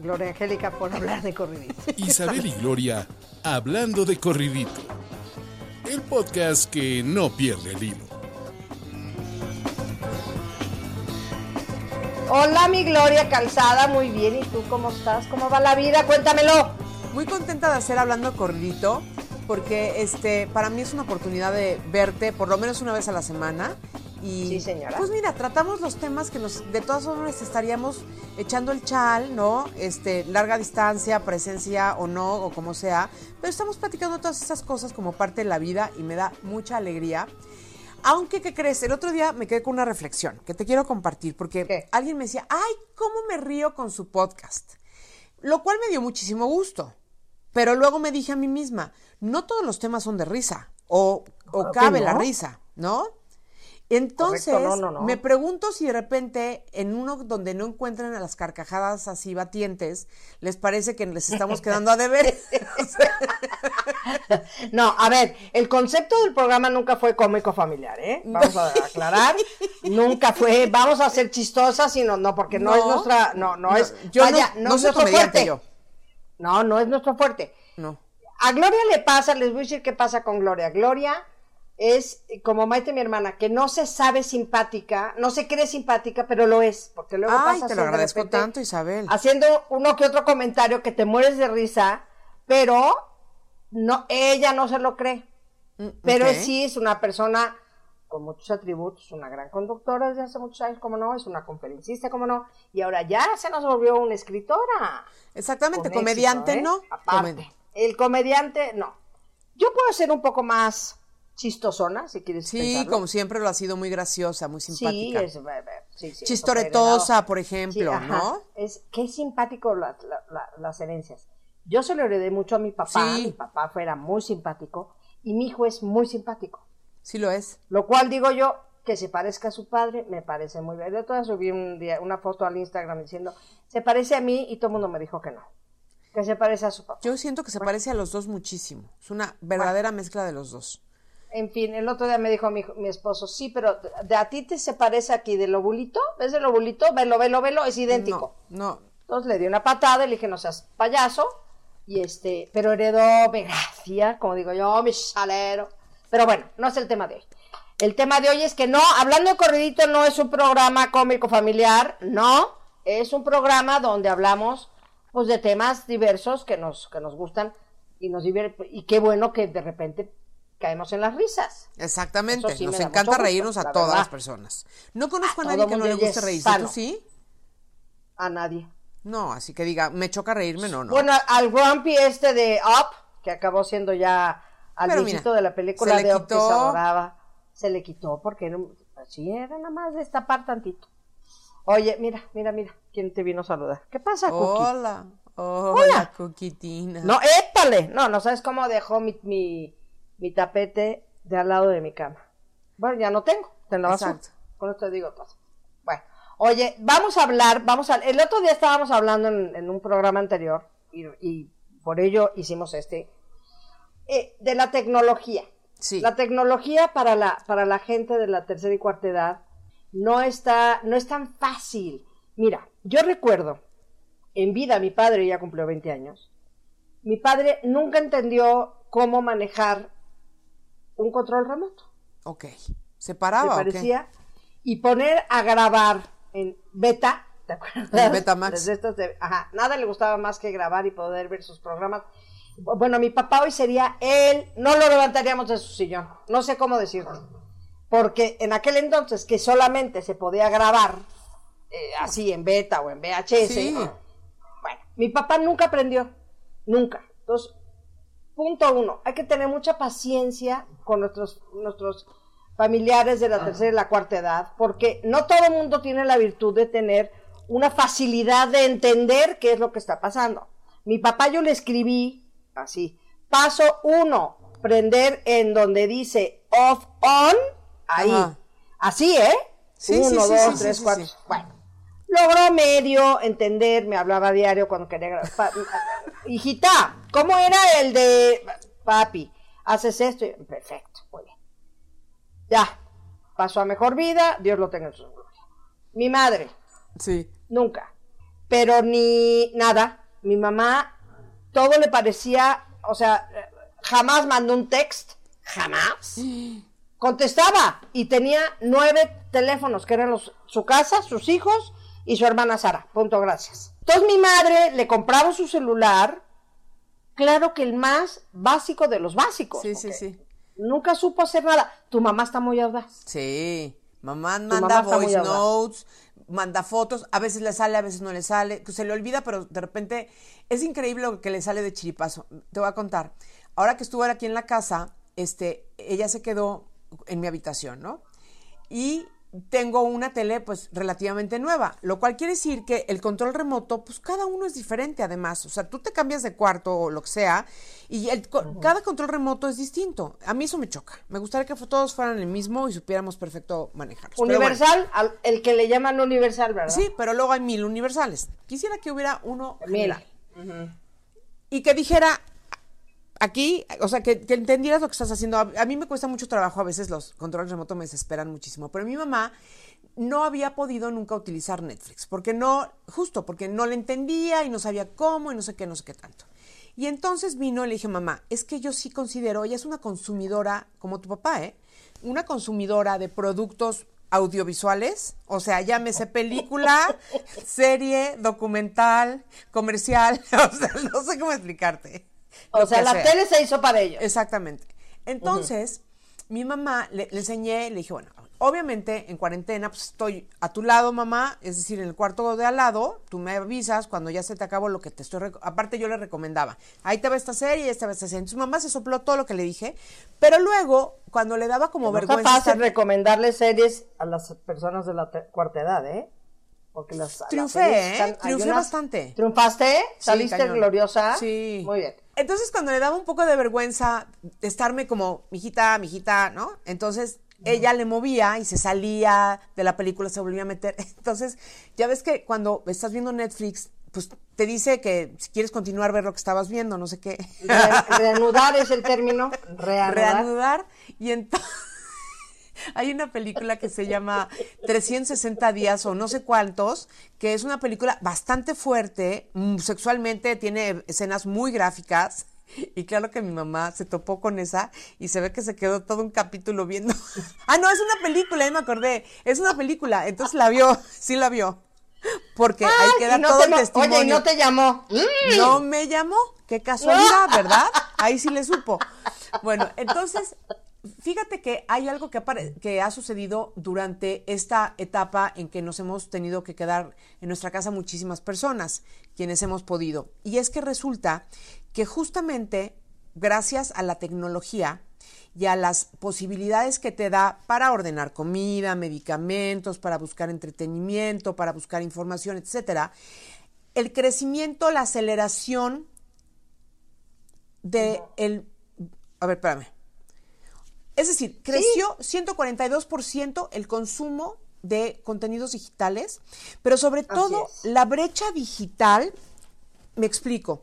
Gloria Angélica, por hablar de corridito. Isabel y Gloria hablando de corridito. El podcast que no pierde el hilo. Hola, mi Gloria Calzada, muy bien. ¿Y tú cómo estás? ¿Cómo va la vida? Cuéntamelo. Muy contenta de hacer hablando de corridito, porque este, para mí es una oportunidad de verte por lo menos una vez a la semana. Y, Sí, señora. Pues mira, tratamos los temas que nos, de todas formas estaríamos echando el chal, ¿no? Este, larga distancia, presencia o no, o como sea. Pero estamos platicando todas esas cosas como parte de la vida y me da mucha alegría. Aunque, ¿qué crees? El otro día me quedé con una reflexión que te quiero compartir porque ¿Qué? alguien me decía, ay, ¿cómo me río con su podcast? Lo cual me dio muchísimo gusto. Pero luego me dije a mí misma, no todos los temas son de risa o, o que cabe la risa, ¿no? Entonces, Correcto, no, no, no. me pregunto si de repente en uno donde no encuentran a las carcajadas así batientes, les parece que les estamos quedando a deber. No, a ver, el concepto del programa nunca fue cómico familiar, ¿eh? Vamos a aclarar. nunca fue, vamos a ser chistosas, sino, no, porque no, es nuestra, no, no, es, yo vaya, no- es nuestro fuerte. yo. No, no es nuestro fuerte. no. A Gloria le pasa, les voy a decir qué pasa con Gloria. Gloria es como Maite, mi hermana, que no se sabe simpática, no se cree simpática, pero lo es, porque luego Ay, pasa te lo de agradezco repente tanto, Isabel. Haciendo uno que otro comentario que te mueres de risa, pero no, ella no se lo cree. Pero ok. sí es una persona con muchos atributos, una gran conductora desde hace muchos años, como no, es una conferencista, como no, y ahora ya se nos volvió una escritora. Exactamente, Con comediante, éxito, ¿eh? ¿no? Aparte. Comed- El comediante, no. Yo puedo ser un poco más chistosona, si quieres Sí, pensarlo. como siempre lo ha sido muy graciosa, muy Sí, simpática. es, eh, eh, sí, sí, Chistoretosa, por ejemplo. Sí. ¿no? Es qué simpático la- la- la- las herencias. Yo se lo heredé mucho a mi papá, Sí. mi papá fuera muy simpático y mi hijo es muy simpático. Sí lo es. Lo cual digo yo, que se parezca a su padre, me parece muy bien. Yo todavía subí un día una foto al Instagram diciendo, se parece a mí y todo el mundo me dijo que no, que se parece a su papá. Yo siento que se parece a los dos muchísimo. Es una verdadera mezcla de los dos. En fin, el otro día me dijo mi, mi esposo, sí, pero de, a ti te se parece aquí del ovulito, ¿ves el ovulito? Velo, velo, velo, es idéntico. No, no. Entonces le di una patada le dije, no seas payaso. Y este, pero heredó mi gracia, como digo yo, mi salero. Pero bueno, no es el tema de hoy. El tema de hoy es que no, hablando de corridito no es un programa cómico familiar, no, es un programa donde hablamos pues de temas diversos que nos, que nos gustan y nos divierten. Y qué bueno que de repente caemos en las risas. Exactamente. Sí Nos encanta gusto, reírnos a la todas verdad. las personas. No conozco a, A nadie que no le guste reírse. ¿Tú sí? A nadie. No, así que diga, me choca reírme, no, no. Bueno, al Grumpy este de Up, que acabó siendo ya al viejito de la película de Up que se adoraba, se le quitó porque era, un- así era nada más destapar tantito. Oye, mira, mira, mira, ¿quién te vino a saludar? ¿Qué pasa, Cookie? Hola. Hola, Hola. Coquitina. No, épale, no, no sabes cómo dejó mi, mi, mi tapete de al lado de mi cama. Bueno, ya no tengo, te. Con esto digo todo. Bueno, oye, vamos a hablar, vamos a, el otro día estábamos hablando en, en un programa anterior y, y por ello hicimos este, eh, de la tecnología. Sí. La tecnología para la, para la gente de la tercera y cuarta edad no está, no es tan fácil. Mira, yo recuerdo en vida mi padre ya cumplió 20 años. Mi padre nunca entendió cómo manejar un control remoto. Ok. ¿Se paraba parecía y poner a grabar en beta, ¿te acuerdas? En. Desde estos de- ajá, nada le gustaba más que grabar y poder ver sus programas. Bueno, mi papá hoy sería él, no lo levantaríamos de su sillón, no sé cómo decirte. Porque en aquel entonces que solamente se podía grabar eh, así en beta o en VHS, Sí. bueno, mi papá nunca aprendió, nunca. Entonces, punto uno, hay que tener mucha paciencia con nuestros, nuestros familiares de la tercera y la cuarta edad, porque no todo el mundo tiene la virtud de tener una facilidad de entender qué es lo que está pasando. Mi papá yo le escribí así. Paso uno, prender en donde dice off on, ahí. Ajá. Así, ¿eh? Sí, uno, sí, dos, sí, tres, cuatro. Bueno. Logró medio entender, me hablaba diario cuando quería Hijita, ¿cómo era el de papi? Haces esto y perfecto, muy bien. Ya, pasó a mejor vida, Dios lo tenga en su gloria. Mi madre, Sí. nunca. Pero ni nada. Mi mamá, todo le parecía, o sea, jamás mandó un text, jamás. Contestaba y tenía nueve teléfonos, que eran los, su casa, sus hijos y su hermana Sara. Punto, gracias. Entonces mi madre le compraba su celular, claro que el más básico de los básicos. Sí, sí, sí. Nunca supo hacer nada. Tu mamá está muy audaz. Sí. Mamá manda voice notes, manda fotos, a veces le sale, a veces no le sale, se le olvida, pero de repente es increíble lo que le sale de chiripazo. Te voy a contar. Ahora que estuve aquí en la casa, este, ella se quedó en mi habitación, ¿no? Y tengo una tele pues relativamente nueva, lo cual quiere decir que el control remoto, pues cada uno es diferente además, o sea, tú te cambias de cuarto o lo que sea y el, cada control remoto es distinto. A mí eso me choca. Me gustaría que todos fueran el mismo y supiéramos perfecto manejarlos. Bueno. Universal, al- el que le llaman universal, ¿verdad? Sí, pero luego hay mil universales. Quisiera que hubiera uno Mil. general. Y que dijera aquí, o sea, que, que entendieras lo que estás haciendo. A, a mí me cuesta mucho trabajo, a veces los controles remotos me desesperan muchísimo, pero mi mamá no había podido nunca utilizar Netflix, porque no, justo porque no le entendía y no sabía cómo y no sé qué, no sé qué tanto. Y entonces vino y le dije, mamá, es que yo sí considero, ella es una consumidora, como tu papá, ¿eh? Una consumidora de productos audiovisuales, o sea, llámese película, serie, documental, comercial, o sea, no sé cómo explicarte. O sea, la tele se hizo para ellos. Exactamente. Entonces, mi mamá le, le enseñé, le dije, bueno, obviamente en cuarentena, pues estoy a tu lado, mamá, es decir, en el cuarto de al lado, tú me avisas cuando ya se te acabó lo que te estoy... Aparte yo le recomendaba, ahí te va esta serie, esta va esta serie. Entonces mamá se sopló todo lo que le dije, pero luego, cuando le daba como No vergüenza... fácil estar- recomendarle series a las personas de la cuarta edad, ¿eh? Porque las, Triunfé, ¿eh? están- Triunfé unas- bastante. ¿Triunfaste? ¿Saliste gloriosa? Sí. Muy bien. Entonces, cuando le daba un poco de vergüenza estarme como, mijita, mijita, ¿no? Entonces, ella le movía y se salía de la película, se volvía a meter. Entonces, ya ves que cuando estás viendo Netflix, pues te dice que si quieres continuar ver lo que estabas viendo, no sé qué. Re- reanudar es el término. Reanudar. Reanudar. Y entonces, hay una película que se llama 360 días o no sé cuántos, que es una película bastante fuerte, mm, sexualmente tiene escenas muy gráficas. Y claro que mi mamá se topó con esa y se ve que se quedó todo un capítulo viendo. ah, no, es una película, ya me acordé. Es una película. Entonces la vio, sí la vio. Porque ahí Ay, queda y no todo te el mo- testimonio. Oye, y no te llamó. No me llamó. Qué casualidad, ¿verdad? Ahí sí le supo. Bueno, entonces, fíjate que hay algo que, ha sucedido durante esta etapa en que nos hemos tenido que quedar en nuestra casa muchísimas personas, quienes hemos podido. Y es que resulta que justamente gracias a la tecnología, y a las posibilidades que te da para ordenar comida, medicamentos, para buscar entretenimiento, para buscar información, etcétera, el crecimiento, la aceleración de el a ver, espérame. Es decir, creció 142% el consumo de contenidos digitales, pero sobre todo la brecha digital, me explico.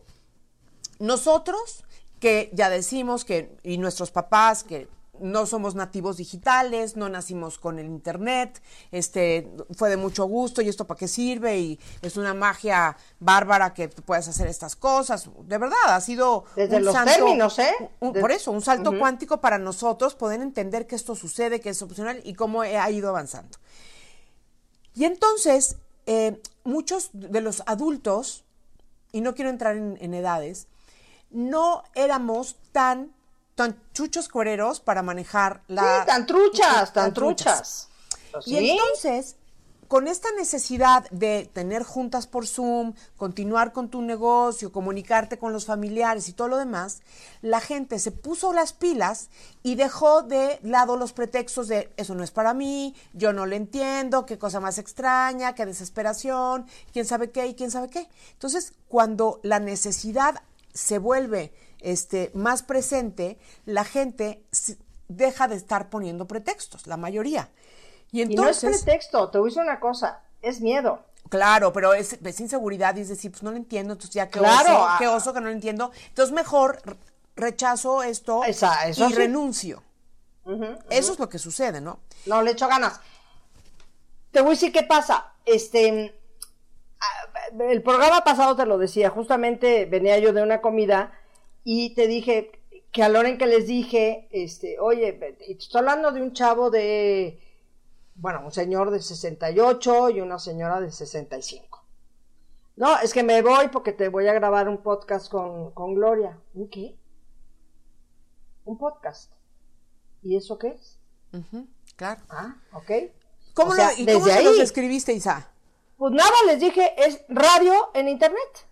Nosotros, que ya decimos que, y nuestros papás, que no somos nativos digitales, no nacimos con el internet, este, fue de mucho gusto y esto para qué sirve y es una magia bárbara que tú puedes hacer estas cosas. De verdad, ha sido Desde un los salto- términos, ¿eh? un- por eso, un salto cuántico para nosotros poder entender que esto sucede, que es opcional y cómo ha ido avanzando. Y entonces, eh, muchos de los adultos, y no quiero entrar en, en edades, no éramos tan, tan chuchos cuereros para manejar la... Sí, tan truchas, tan tan truchas. truchas. Pues Y sí. entonces con esta necesidad de tener juntas por Zoom, continuar con tu negocio, comunicarte con los familiares y todo lo demás, la gente se puso las pilas y dejó de lado los pretextos de eso no es para mí, yo no lo entiendo, qué cosa más extraña, qué desesperación, quién sabe qué y quién sabe qué. Entonces, cuando la necesidad se vuelve este, más presente, la gente deja de estar poniendo pretextos, la mayoría. Y Y no es entonces, pretexto, te voy a decir una cosa, es miedo. claro, pero es, es inseguridad y es decir, pues no lo entiendo, entonces ya qué Claro, oso, ah. qué oso que no lo entiendo. Entonces mejor rechazo esto Esa- eso y sí. renuncio. Eso es lo que sucede, ¿no? No, le echo ganas. Te voy a decir qué pasa. Este, ah, el programa pasado te lo decía, justamente venía yo de una comida y te dije que a la hora en que les dije, este, oye, estoy hablando de un chavo de, bueno, un señor de 68 y una señora de 65. No, es que me voy porque te voy a grabar un podcast con, con Gloria. ¿Un qué? Un podcast. ¿Y eso qué es? Claro. Ah, ok. ¿Cómo O sea, lo- ¿Y cómo desde se los ahí- escribiste, Isa? Pues nada, les dije, es radio en internet.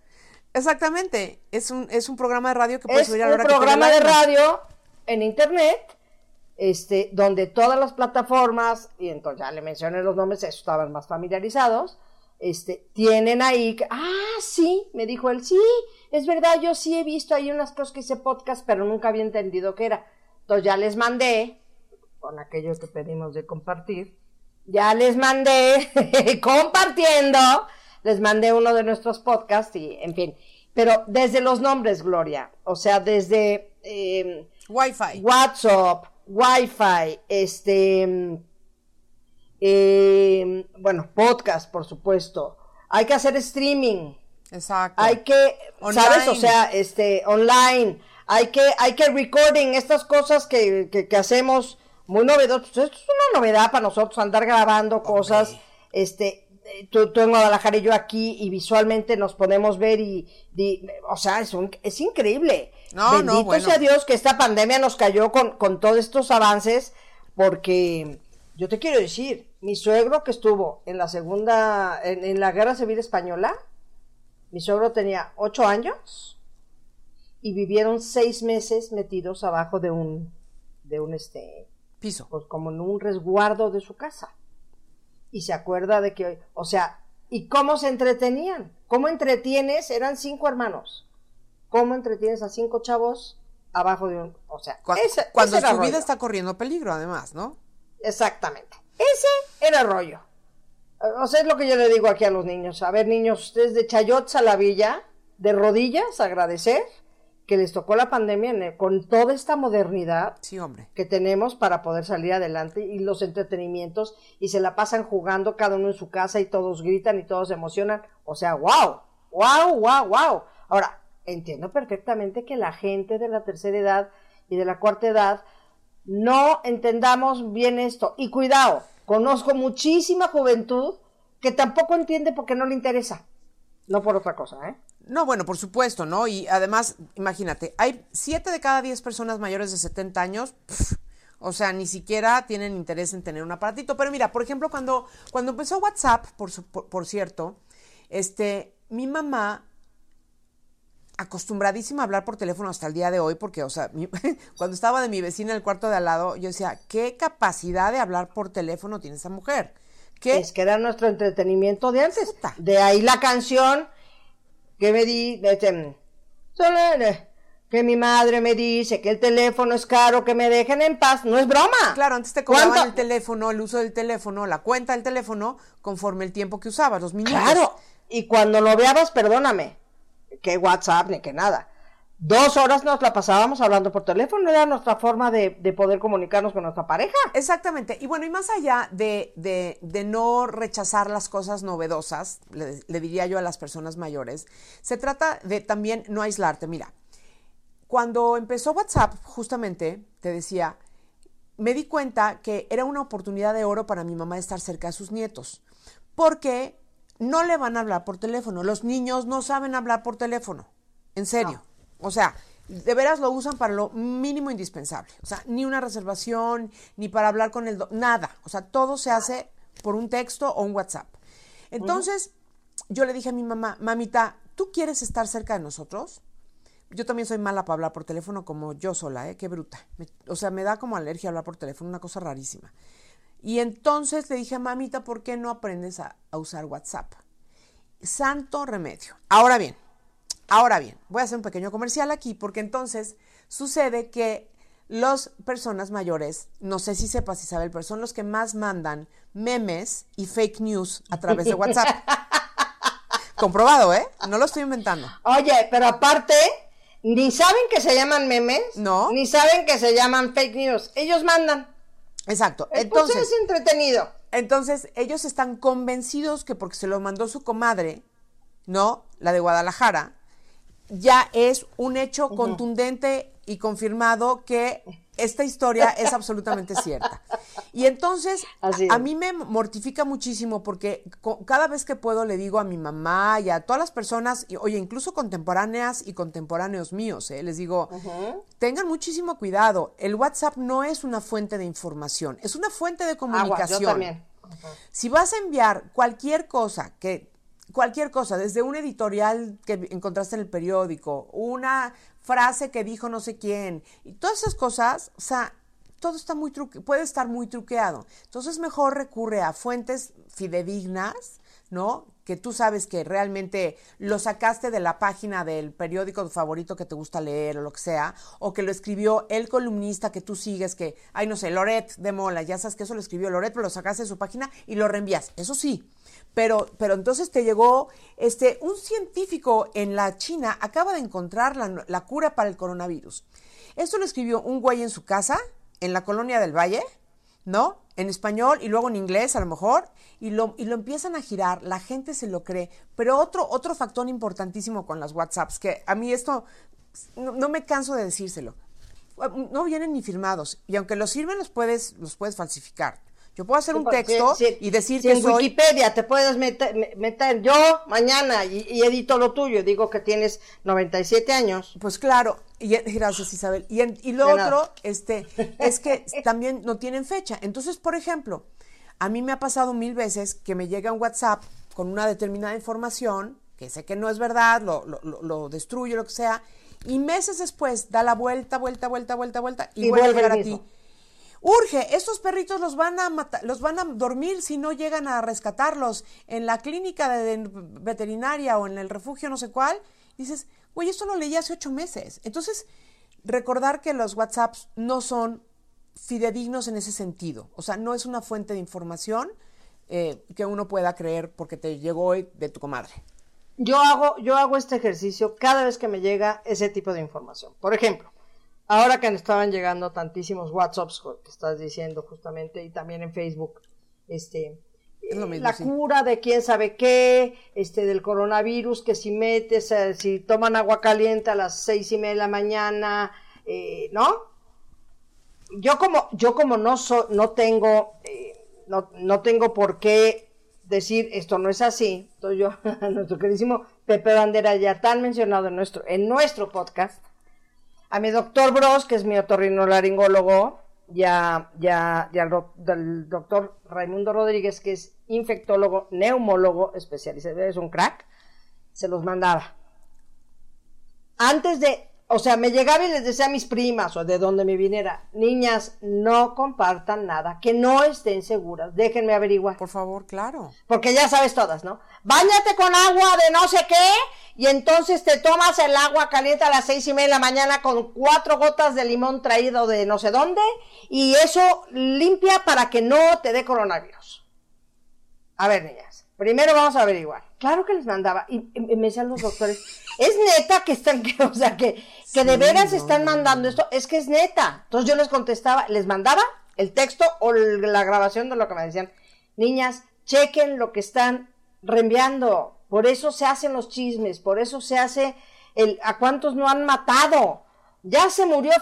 Exactamente. Es un, es un programa de radio que puedes Es oír a un la hora que te dé programa de radio en internet, este, donde todas las plataformas, y entonces ya le mencioné los nombres, eso estaban más familiarizados, este, tienen ahí, que- ah, sí, me dijo él, sí, es verdad, yo sí he visto ahí unas cosas que hice podcast, pero nunca había entendido qué era. Entonces ya les mandé, con aquello que pedimos de compartir, ya les mandé, compartiendo, les mandé uno de nuestros podcasts y, en fin. Pero desde los nombres, Gloria, o sea, desde eh, Wi-Fi. WhatsApp, Wi-Fi, este, mm, eh, bueno, podcast, por supuesto. Hay que hacer streaming, Exacto. hay que, ¿sabes? O sea, este, online, hay que, hay que recording, estas cosas que, que, que hacemos muy novedosas. Esto es una novedad para nosotros, andar grabando cosas, este, tú, tú en Guadalajara y yo aquí, y visualmente nos podemos ver y, o sea, es, un- es increíble. No, no, Bendito bueno. sea Dios que esta pandemia nos cayó con, con todos estos avances, porque yo te quiero decir, mi suegro que estuvo en la segunda, en, en la guerra civil española, mi suegro tenía ocho años y vivieron seis meses metidos abajo de un, de un este, Piso. pues como en un resguardo de su casa. Y se acuerda de que, o sea, ¿y cómo se entretenían? ¿Cómo entretienes? Eran cinco hermanos. ¿Cómo entretienes a cinco chavos abajo de un, o sea, ese- cuando ese su vida está corriendo peligro, además, ¿no? Exactamente. Ese era el rollo. O sea, es lo que yo le digo aquí a los niños. A ver, niños, ustedes de a la villa, de rodillas, agradecer que les tocó la pandemia con toda esta modernidad Sí, hombre. que tenemos para poder salir adelante y los entretenimientos y se la pasan jugando cada uno en su casa y todos gritan y todos se emocionan. O sea, wow, wow, wow, wow. Ahora, entiendo perfectamente que la gente de la tercera edad y de la cuarta edad no entendamos bien esto. Y cuidado, conozco muchísima juventud que tampoco entiende porque no le interesa. No por otra cosa, ¿eh? No, bueno, por supuesto, ¿no? Y además, imagínate, hay siete de cada diez personas mayores de 70 años, o sea, ni siquiera tienen interés en tener un aparatito. Pero mira, por ejemplo, cuando, cuando empezó WhatsApp, por, su- por, por cierto, este, mi mamá, acostumbradísima a hablar por teléfono hasta el día de hoy, porque, o sea, mi- cuando estaba de mi vecina en el cuarto de al lado, yo decía, ¿qué capacidad de hablar por teléfono tiene esa mujer? ¿Qué? Es que era nuestro entretenimiento de antes. Puta. De ahí la canción que me di, este, Solene, que mi madre me dice que el teléfono es caro, que me dejen en paz. No es broma. Claro, antes te cobraban ¿Cuánto? el teléfono, el uso del teléfono, la cuenta del teléfono, conforme el tiempo que usabas, los minutos. Claro. Y cuando lo veabas, perdóname, que WhatsApp ni que nada. Dos horas nos la pasábamos hablando por teléfono, era nuestra forma de, de poder comunicarnos con nuestra pareja. Exactamente. Y bueno, y más allá de, de- de no rechazar las cosas novedosas, le, le diría yo a las personas mayores, se trata de también no aislarte. Mira, cuando empezó WhatsApp, justamente, te decía, me di cuenta que era una oportunidad de oro para mi mamá estar cerca de sus nietos, porque no le van a hablar por teléfono. Los niños no saben hablar por teléfono, en serio. O sea, de veras lo usan para lo mínimo indispensable. O sea, ni una reservación, ni para hablar con el... nada. O sea, todo se hace por un texto o un WhatsApp. Entonces, yo le dije a mi mamá, mamita, ¿tú quieres estar cerca de nosotros? Yo también soy mala para hablar por teléfono como yo sola, ¿eh? Qué bruta. O sea, me da como alergia hablar por teléfono, una cosa rarísima. Y entonces le dije, mamita, ¿por qué no aprendes a usar WhatsApp? Santo remedio. Ahora bien, ahora bien, voy a hacer un pequeño comercial aquí porque entonces sucede que las personas mayores, no sé si sepas Isabel, pero son los que más mandan memes y fake news a través de WhatsApp. Comprobado, ¿eh? No lo estoy inventando. Oye, pero aparte, ni saben que se llaman memes, No. ni saben que se llaman fake news. Ellos mandan. Exacto. Entonces Entonces, es entretenido. Entonces, ellos están convencidos que porque se lo mandó su comadre, ¿no? La de Guadalajara, ya es un hecho contundente y confirmado que esta historia es absolutamente cierta. Y entonces, a mí me mortifica muchísimo porque cada vez que puedo le digo a mi mamá y a todas las personas, y, oye, incluso contemporáneas y contemporáneos míos, ¿eh? les digo, tengan muchísimo cuidado. El WhatsApp no es una fuente de información, es una fuente de Agua, comunicación. yo también. Si vas a enviar cualquier cosa que cualquier cosa, desde un editorial que encontraste en el periódico, una frase que dijo no sé quién, y todas esas cosas, o sea, todo está muy truque, puede estar muy truqueado. Entonces mejor recurre a fuentes fidedignas, ¿no? Que tú sabes que realmente lo sacaste de la página del periódico favorito que te gusta leer o lo que sea, o que lo escribió el columnista que tú sigues, que, ay, no sé, Loret de Mola, ya sabes que eso lo escribió Loret, pero lo sacaste de su página y lo reenvías. Eso sí. Pero, pero entonces te llegó, este, un científico en la China acaba de encontrar la, la cura para el coronavirus. Esto lo escribió un güey en su casa, en la colonia del Valle, ¿no? En español y luego en inglés a lo mejor, y lo, y lo empiezan a girar, la gente se lo cree. Pero otro, otro factor importantísimo con las WhatsApps, que a mí esto no, me canso de decírselo, no vienen ni firmados, y aunque los sirven los puedes, los puedes falsificar. Yo puedo hacer un texto si- y decir si que en soy... Wikipedia te puedes meter, me- meter yo mañana y, y edito lo tuyo, digo que tienes 97 años. Pues claro, y, gracias Isabel. Y, en- y lo De otro nada. este, es que también no tienen fecha. Entonces, por ejemplo, a mí me ha pasado mil veces que me llega un WhatsApp con una determinada información, que sé que no es verdad, lo, lo, lo- lo destruyo, lo que sea, y meses después da la vuelta, vuelta, vuelta, vuelta, vuelta, y, Y vuelve a llegar a ti. Urge, estos perritos los van a mata- los van a dormir si no llegan a rescatarlos en la clínica de veterinaria o en el refugio no sé cuál. Dices, güey, esto lo leí hace ocho meses. Entonces, recordar que los WhatsApps no son fidedignos en ese sentido. O sea, no es una fuente de información eh, que uno pueda creer porque te llegó hoy de tu comadre. Yo hago, yo hago este ejercicio cada vez que me llega ese tipo de información. Por ejemplo, ahora que me estaban llegando tantísimos WhatsApps que estás diciendo justamente y también en Facebook, este, mismo, la sí. cura de quién sabe qué, este, del coronavirus, que si metes, eh, si toman agua caliente a las seis y media de la mañana, eh, ¿no? Yo como, yo como no so- no tengo, eh, no, no tengo por qué decir esto no es así. Entonces yo, nuestro queridísimo Pepe Bandera, ya tan mencionado en nuestro, en nuestro podcast, a mi doctor Bros, que es mi otorrinolaringólogo, ya al doc- del doctor Raimundo Rodríguez, que es infectólogo, neumólogo, especializado, es un crack, se los mandaba. Antes de, o sea, me llegaba y les decía a mis primas o de donde me viniera, niñas, no compartan nada, que no estén seguras, déjenme averiguar. Por favor, claro. Porque ya sabes todas, ¿no? Báñate con agua de no sé qué y entonces te tomas el agua caliente a las seis y media de la mañana con cuatro gotas de limón traído de no sé dónde y eso limpia para que no te dé coronavirus. A ver, niñas, primero vamos a averiguar. Claro que les mandaba y, y me decían los doctores, es neta que están, que, o sea, que, que de veras están mandando esto, es que es neta. Entonces yo les contestaba, les mandaba el texto o la grabación de lo que me decían. Niñas, chequen lo que están reenviando. Por eso se hacen los chismes, por eso se hace el a cuántos no han matado. Ya se murió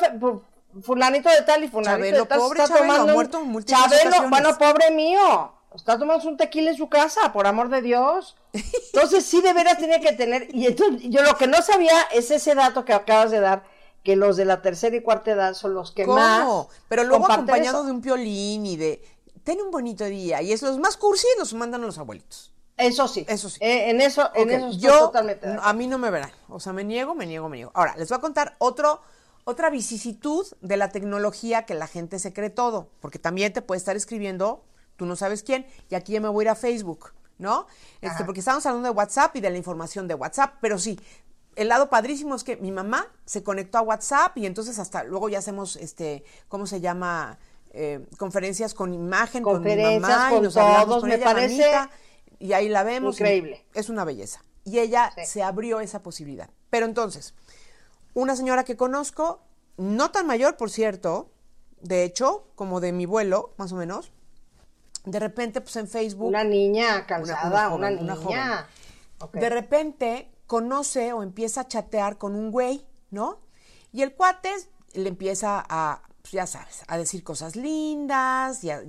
fulanito de tal y fulanito Chabelo, de tal. pobre está Chabelo, tomando muerto en Chabelo, bueno, pobre mío. Está tomando un tequila en su casa, por amor de Dios. Entonces sí de veras tiene que tener. Y entonces yo lo que no sabía es ese dato que acabas de dar, que los de la tercera y cuarta edad son los que más. ¿Cómo? Pero luego acompañado eso. de un piolín y de ten un bonito día. Y es los más cursi los mandan a los abuelitos. Eso sí. Eso sí. Eh, en eso, en eso estoy yo, totalmente a mí no me verán. O sea, me niego, me niego, me niego. Ahora, les voy a contar otro, otra vicisitud de la tecnología que la gente se cree todo. Porque también te puede estar escribiendo, tú no sabes quién, y aquí ya me voy a ir a Facebook, ¿no? Este, Ajá. porque estamos hablando de WhatsApp y de la información de WhatsApp, pero sí. El lado padrísimo es que mi mamá se conectó a WhatsApp y entonces hasta luego ya hacemos, este, ¿cómo se llama? Eh, conferencias con imagen, con mi mamá y nos hablamos todos, con me ella, parece y ahí la vemos. increíble. es una belleza. Y ella Sí. se abrió esa posibilidad. Pero entonces, una señora que conozco, no tan mayor, por cierto, de hecho, como de mi vuelo, más o menos, de repente, pues en Facebook, Una niña cansada, una, joven, una niña. De repente conoce o empieza a chatear con un güey, ¿no? Y el cuate le empieza a, pues, ya sabes, a decir cosas lindas, y a-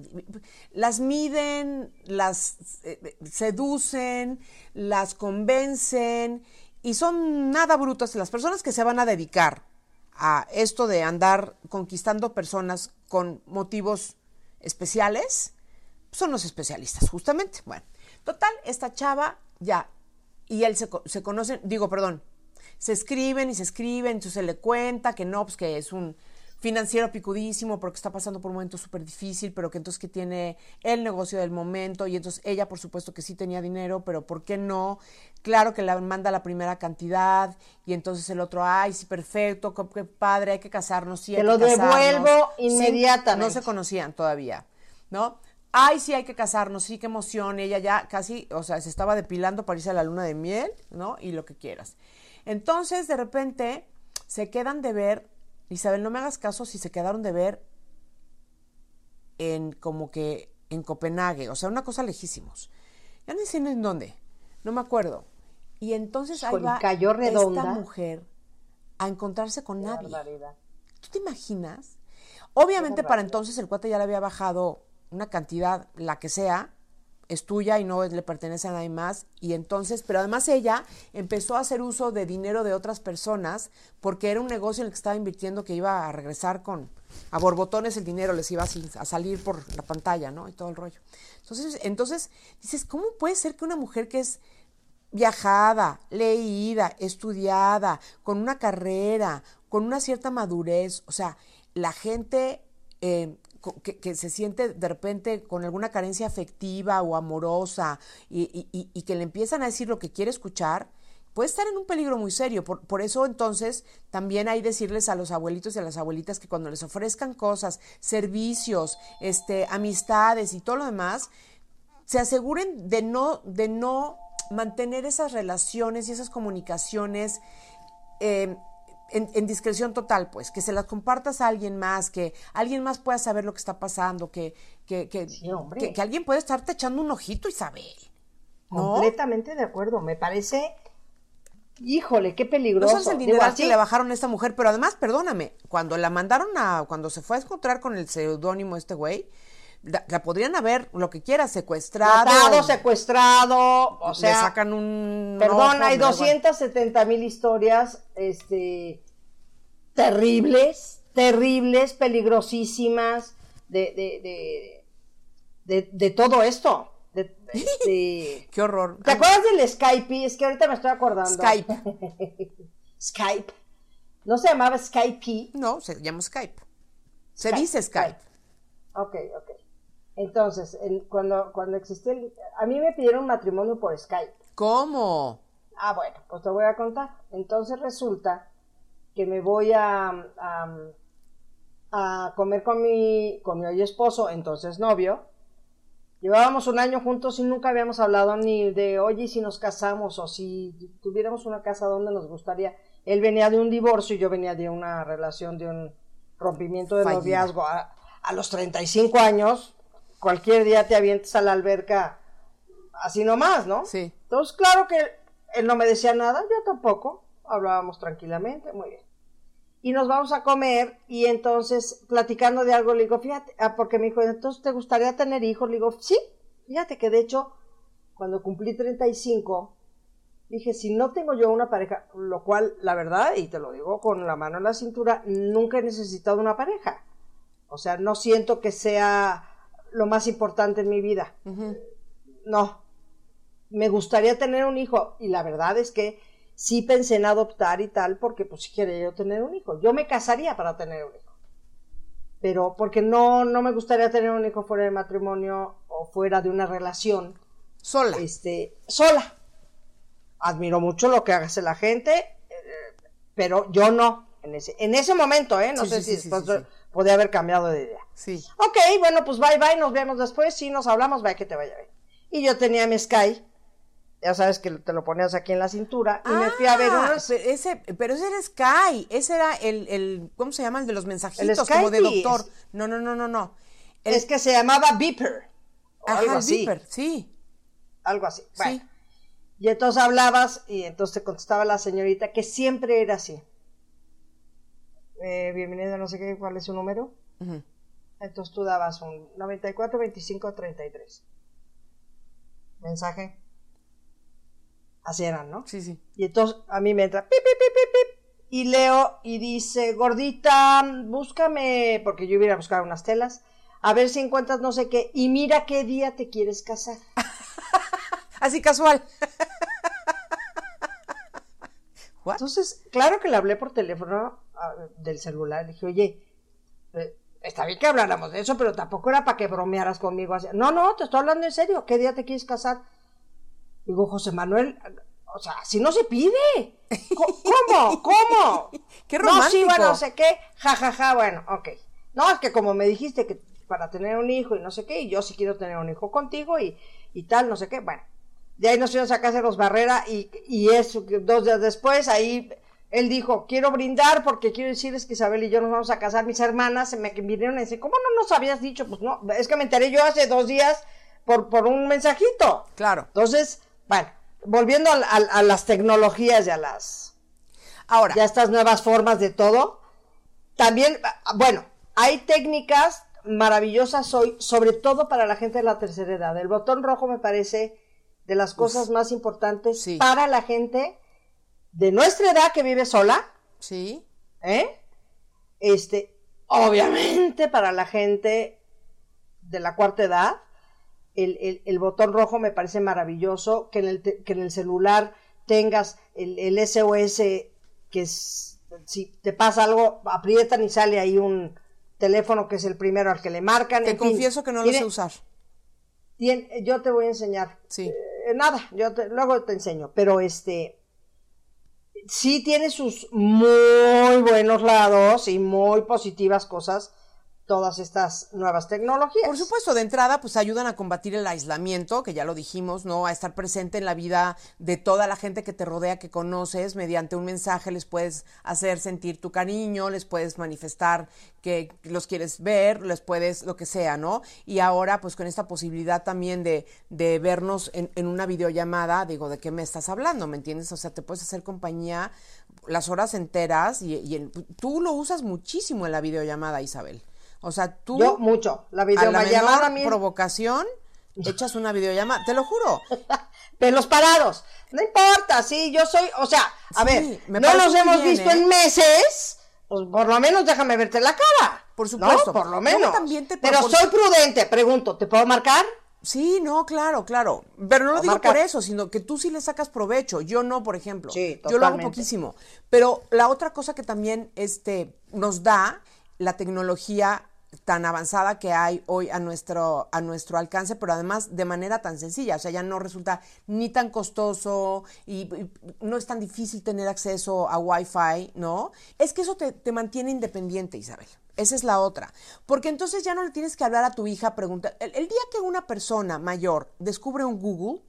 las miden, las eh, seducen, las convencen y son nada brutas. Las personas que se van a dedicar a esto de andar conquistando personas con motivos especiales, son los especialistas, justamente. Bueno, total, esta chava ya, y él se, se conocen, digo, perdón, se escriben y se escriben, entonces se le cuenta que no, pues que es un financiero picudísimo porque está pasando por un momento súper difícil, pero que entonces que tiene el negocio del momento y entonces ella por supuesto que sí tenía dinero, pero ¿por qué no? Claro que le manda la primera cantidad y entonces el otro, ay, sí, perfecto, qué, qué padre, hay que casarnos, sí, hay Te lo que casarnos". devuelvo Sí, inmediatamente. no se conocían todavía, ¿no? Ay, sí, hay que casarnos, sí, qué emoción. Ella ya casi, o sea, se estaba depilando para irse a la luna de miel, ¿no? Y lo que quieras. Entonces, de repente, se quedan de ver, Isabel, no me hagas caso si se quedaron de ver en como que en Copenhague, o sea, una cosa lejísimos. Ya no sé en dónde, no me acuerdo. Y entonces ahí va cayó redonda. esta mujer a encontrarse con Qué nadie. barbaridad. ¿Tú te imaginas? Obviamente para entonces el cuate ya le había bajado una cantidad, la que sea, es tuya y no le pertenece a nadie más. Y entonces, pero además ella empezó a hacer uso de dinero de otras personas porque era un negocio en el que estaba invirtiendo que iba a regresar con, a borbotones el dinero, les iba a salir por la pantalla, ¿no? Y todo el rollo. Entonces, entonces dices, ¿cómo puede ser que una mujer que es viajada, leída, estudiada, con una carrera, con una cierta madurez, o sea, la gente eh, que, se siente de repente con alguna carencia afectiva o amorosa y- y que le empiezan a decir lo que quiere escuchar, puede estar en un peligro muy serio. Por, por eso entonces también hay decirles a los abuelitos y a las abuelitas que cuando les ofrezcan cosas, servicios, este, amistades y todo lo demás, se aseguren de no, de no mantener esas relaciones y esas comunicaciones eh, en, en discreción total, pues, que se las compartas a alguien más, que alguien más pueda saber lo que está pasando, que, que, que, Sí, que, que alguien puede estarte echando un ojito, Isabel. ¿No? Completamente de acuerdo. Me parece. Híjole, qué No peligroso. sabes el Digo, dinero así- que le bajaron a esta mujer, pero además, perdóname, cuando la mandaron a, cuando se fue a encontrar con el seudónimo este güey, la, la podrían haber, lo que quiera, secuestrado. matado, secuestrado, o le sea, sacan un perdón, ojo, hay me da igual. 270 mil historias, este, terribles, terribles, peligrosísimas, de, de, de, de, de todo esto. De, de- Qué horror. ¿Te acuerdas del Skype? Es que ahorita me estoy acordando. Skype. Skype. ¿No se llamaba Skype? No, se llama Skype. Se Skype, dice Skype. Ok, ok. Entonces, el- cuando, cuando existía el... A mí me pidieron matrimonio por Skype. ¿Cómo? Ah, bueno, pues te voy a contar. Entonces resulta que me voy a, a, a comer con mi, con mi hoy esposo, entonces novio. Llevábamos un año juntos y nunca habíamos hablado ni de, oye, si nos casamos o si tuviéramos una casa donde nos gustaría. Él venía de un divorcio y yo venía de una relación, de un rompimiento de Fallida. noviazgo. A, a los 35 años, cualquier día te avientas a la alberca así nomás, ¿no? Sí. Entonces, claro que él, él no me decía nada, yo tampoco. Hablábamos tranquilamente, muy bien. Y nos vamos a comer y entonces platicando de algo le digo, fíjate, ah, porque me dijo, entonces ¿te gustaría tener hijos? Le digo, sí, fíjate que de hecho, cuando cumplí 35, dije, si no tengo yo una pareja, lo cual, la verdad, y te lo digo con la mano en la cintura, nunca he necesitado una pareja. O sea, no siento que sea lo más importante en mi vida. No. Me gustaría tener un hijo. Y la verdad es que sí pensé en adoptar y tal, porque pues si quería yo tener un hijo. Yo me casaría para tener un hijo. Pero porque no, no me gustaría tener un hijo fuera de matrimonio o fuera de una relación. Sola. Este, sola. Admiro mucho lo que hace la gente, eh, pero yo no. En ese, en ese momento, ¿eh? No Sí, sé sí, si sí, después podía haber cambiado de idea. Sí. Ok, bueno, pues bye bye, nos vemos después. Sí, nos hablamos, bye, que te vaya bien. Y yo tenía mi Sky, ya sabes que te lo ponías aquí en la cintura, y me fui a ver Ah, unos. Pero ese, pero ese era Sky. Ese era el, el. ¿Cómo se llama? El de los mensajitos, El como de doctor. No, no, no, no, no. El- Es que se llamaba Beeper. o Ajá, algo así. beeper, sí. Algo así. Bueno. Sí. Y entonces hablabas y entonces te contestaba la señorita que siempre era así. Eh, bienvenida, no sé qué, ¿cuál es su número? Entonces tú dabas un 94 25 33. Mensaje. Así eran, ¿no? Sí, sí. Y entonces a mí me entra pip, pip, pip, pip, pip, y leo y dice, gordita, búscame, porque yo iba a buscar unas telas, a ver si encuentras no sé qué, y mira qué día te quieres casar. Así casual. Entonces, claro que le hablé por teléfono ah, del celular. Le dije, oye, eh, está bien que habláramos de eso, pero tampoco era para que bromearas conmigo. así. No, no, te estoy hablando en serio. ¿Qué día te quieres casar? Digo, José Manuel, o sea, si no se pide. ¿Cómo? ¿Cómo? Qué No, sí, romántico. bueno, no sé qué. Ja, ja, ja, bueno, ok. No, es que como me dijiste que para tener un hijo y no sé qué, y yo sí quiero tener un hijo contigo y, y tal, no sé qué, bueno. De ahí nos fuimos a casa de los Barrera y, y eso, dos días después, ahí él dijo, quiero brindar porque quiero decirles que Isabel y yo nos vamos a casar. Mis hermanas se me vinieron y dicen, ¿cómo no nos habías dicho? Pues no, es que me enteré yo hace dos días por, por un mensajito. Claro. Entonces, bueno, volviendo a, a- a las tecnologías y a las Ahora, ya estas nuevas formas de todo. También, bueno, hay técnicas maravillosas hoy, sobre todo para la gente de la tercera edad. El botón rojo me parece de las cosas más importantes Sí. para la gente de nuestra edad que vive sola, sí. ¿eh? Este, obviamente para la gente de la cuarta edad, el, el- el botón rojo me parece maravilloso, que en el, que en el celular tengas el, el SOS, que es, si te pasa algo, aprietan y sale ahí un teléfono que es el primero al que le marcan. Te en fin, confieso que no lo tiene- sé usar. tiene- yo te voy a enseñar. Sí. Eh, nada, yo te- luego te enseño, pero este sí tiene sus muy buenos lados y muy positivas cosas todas estas nuevas tecnologías. Por supuesto, de entrada, pues ayudan a combatir el aislamiento, que ya lo dijimos, ¿no? A estar presente en la vida de toda la gente que te rodea, que conoces, mediante un mensaje les puedes hacer sentir tu cariño, les puedes manifestar que los quieres ver, les puedes, lo que sea, ¿no? Y ahora, pues con esta posibilidad también de, de vernos en, en una videollamada, digo, ¿de qué me estás hablando? ¿Me entiendes? O sea, te puedes hacer compañía las horas enteras y, y el- tú lo usas muchísimo en la videollamada, Isabel. O sea, tú Yo mucho. La a la videollamada mía- provocación echas una videollamada, te lo juro. pelos parados. No importa, sí, yo soy, o sea, a Sí, ver, me no nos hemos bien, visto ¿eh? en meses, pues por lo menos déjame verte la cara. Por supuesto. ¿no? Por lo menos. también te Pero soy prudente, pregunto, ¿te puedo marcar? Sí, no, claro, claro. Pero no lo digo marca- por eso, sino que tú sí le sacas provecho. Yo no, por ejemplo. Sí, Yo lo hago totalmente. poquísimo. Pero la otra cosa que también este, nos da la tecnología tan avanzada que hay hoy a nuestro, a nuestro alcance, pero además de manera tan sencilla. O sea, ya no resulta ni tan costoso y, no es tan difícil tener acceso a Wi-Fi, ¿no? Es que eso te, te mantiene independiente, Isabel. Esa es la otra. Porque entonces ya no le tienes que hablar a tu hija, preguntar. El, día que una persona mayor descubre un Google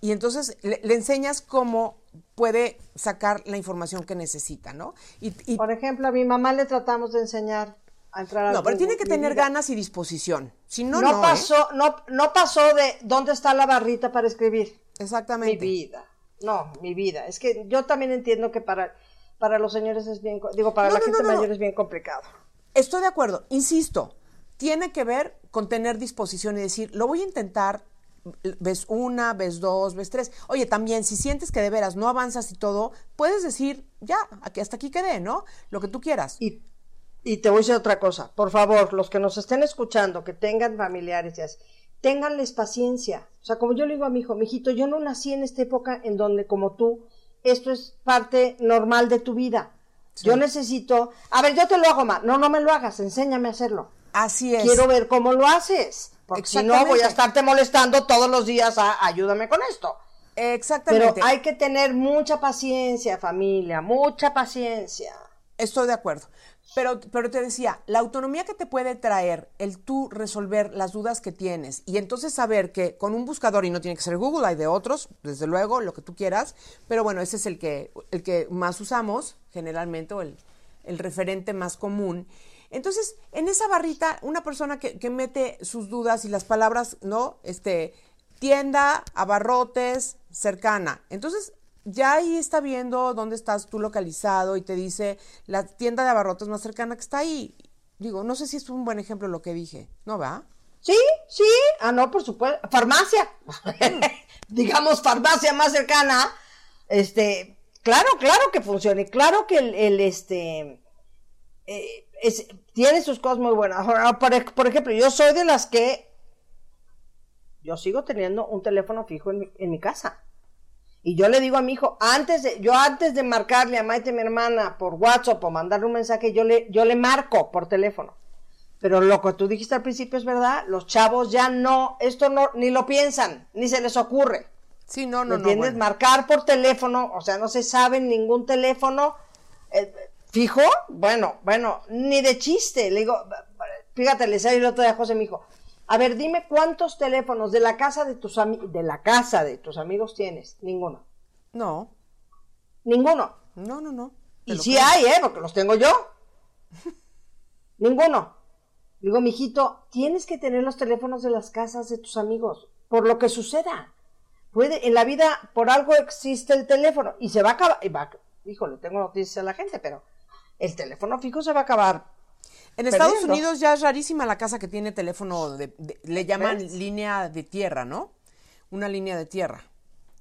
y entonces le enseñas cómo puede sacar la información que necesita, ¿no? Y, y- Por ejemplo, a mi mamá le tratamos de enseñar a entrar a no, pero tiene que tener ganas ganas y disposición. Si no, No, no. ¿eh? pasó, no, no pasó de dónde está la barrita para escribir. Mi Exactamente. vida. No, mi vida. Es que yo también entiendo que para, para los señores es bien, digo, para No, la no, gente mayor es bien complicado. Estoy de acuerdo, insisto, tiene que ver con tener disposición y decir, lo voy a intentar, ves una, ves dos, ves tres. Oye, también, si sientes que de veras no avanzas y todo, puedes decir, ya, aquí, hasta aquí quedé, ¿no? Lo que tú quieras. Y, Y te voy a decir otra cosa. Por favor, los que nos estén escuchando, que tengan familiares y así, ténganles paciencia. O sea, como yo le digo a mi hijo, mijito, yo no nací en esta época en donde, como tú, esto es parte normal de tu vida. Yo necesito, a ver, yo te lo hago más. No, no me lo hagas, enséñame a hacerlo. Así es. Quiero ver cómo lo haces. Porque si no, voy a estarte molestando todos los días a ayúdame con esto. Exactamente. Pero hay que tener mucha paciencia, familia, mucha paciencia. Estoy de acuerdo. Pero, pero te decía, la autonomía que te puede traer el tú resolver las dudas que tienes y entonces saber que con un buscador, y no tiene que ser Google, hay de otros, desde luego, lo que tú quieras, pero bueno, ese es el que, el que más usamos generalmente, o el, el referente más común. Entonces, en esa barrita, una persona que, mete sus dudas y las palabras, ¿no? Este, tienda, abarrotes, cercana. Entonces, ya ahí está viendo dónde estás tú localizado y te dice la tienda de abarrotes más cercana que está ahí. Digo, no sé si es un buen ejemplo lo que dije, ¿no va? Sí, sí, ah, no, por supuesto, farmacia, digamos farmacia más cercana, este, claro, claro que funciona, claro que el, este, eh, tiene sus cosas muy buenas. Por, por, ejemplo, yo soy de las que, yo sigo teniendo un teléfono fijo en en mi casa. Y yo le digo a mi hijo, antes de, yo antes de marcarle a Maite, mi hermana, por WhatsApp o mandarle un mensaje, yo le, yo le marco por teléfono. Pero lo que tú dijiste al principio es verdad, los chavos ya no, esto no, ni lo piensan, ni se les ocurre. Sí, no, no, ¿Me entiendes? Marcar por teléfono, o sea, no se sabe ningún teléfono eh, fijo, bueno, bueno, ni de chiste. Le digo, fíjate, le salió el otro día a José, mi hijo, a ver, dime cuántos teléfonos de la casa de tus de la casa de tus amigos tienes. Ninguno. No. Ninguno. No, no, no. Y sí hay, ¿eh? Porque los tengo yo. Ninguno. Digo, mijito, tienes que tener los teléfonos de las casas de tus amigos, por lo que suceda. Puede, en la vida, por algo existe el teléfono y se va a acabar. Y va, híjole, tengo noticias a la gente, pero el teléfono fijo se va a acabar en Estados Unidos ya es rarísima la casa que tiene teléfono, de, le llaman línea de tierra, ¿no? Una línea de tierra.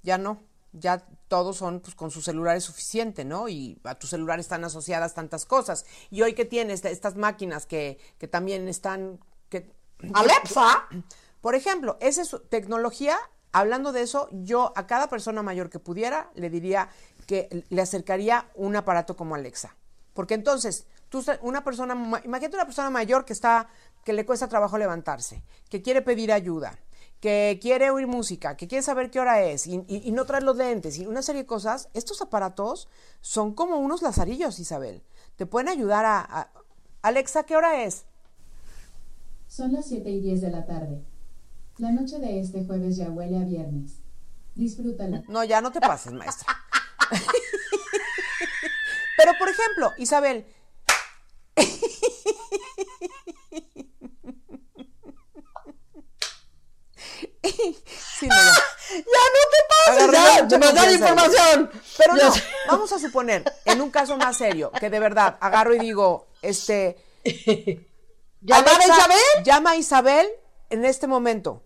Ya no, ya todos son pues con su celular es suficiente, ¿no? Y a tu celular están asociadas tantas cosas. Y hoy que tienes estas máquinas que, que también están... Que, Alexa. Por ejemplo, esa es tecnología. Hablando de eso, yo a cada persona mayor que pudiera le diría que le acercaría un aparato como Alexa. Porque entonces Tú, una persona, imagínate una persona mayor que está, que le cuesta trabajo levantarse, que quiere pedir ayuda, que quiere oír música, que quiere saber qué hora es y, no traer los lentes y una serie de cosas. Estos aparatos son como unos lazarillos, Isabel. Te pueden ayudar a, Alexa, ¿qué hora es? Son las 7 y 10 de la tarde. La noche de este jueves ya huele a viernes. Disfrútala. No, ya no te pases, maestra. Pero, por ejemplo, Isabel, Sí, ya. no te pases, ya, me da información. Pero no, vamos a suponer, en un caso más serio, que de verdad agarro y digo, este. ¿Llama a Isabel? Llama a Isabel en este momento.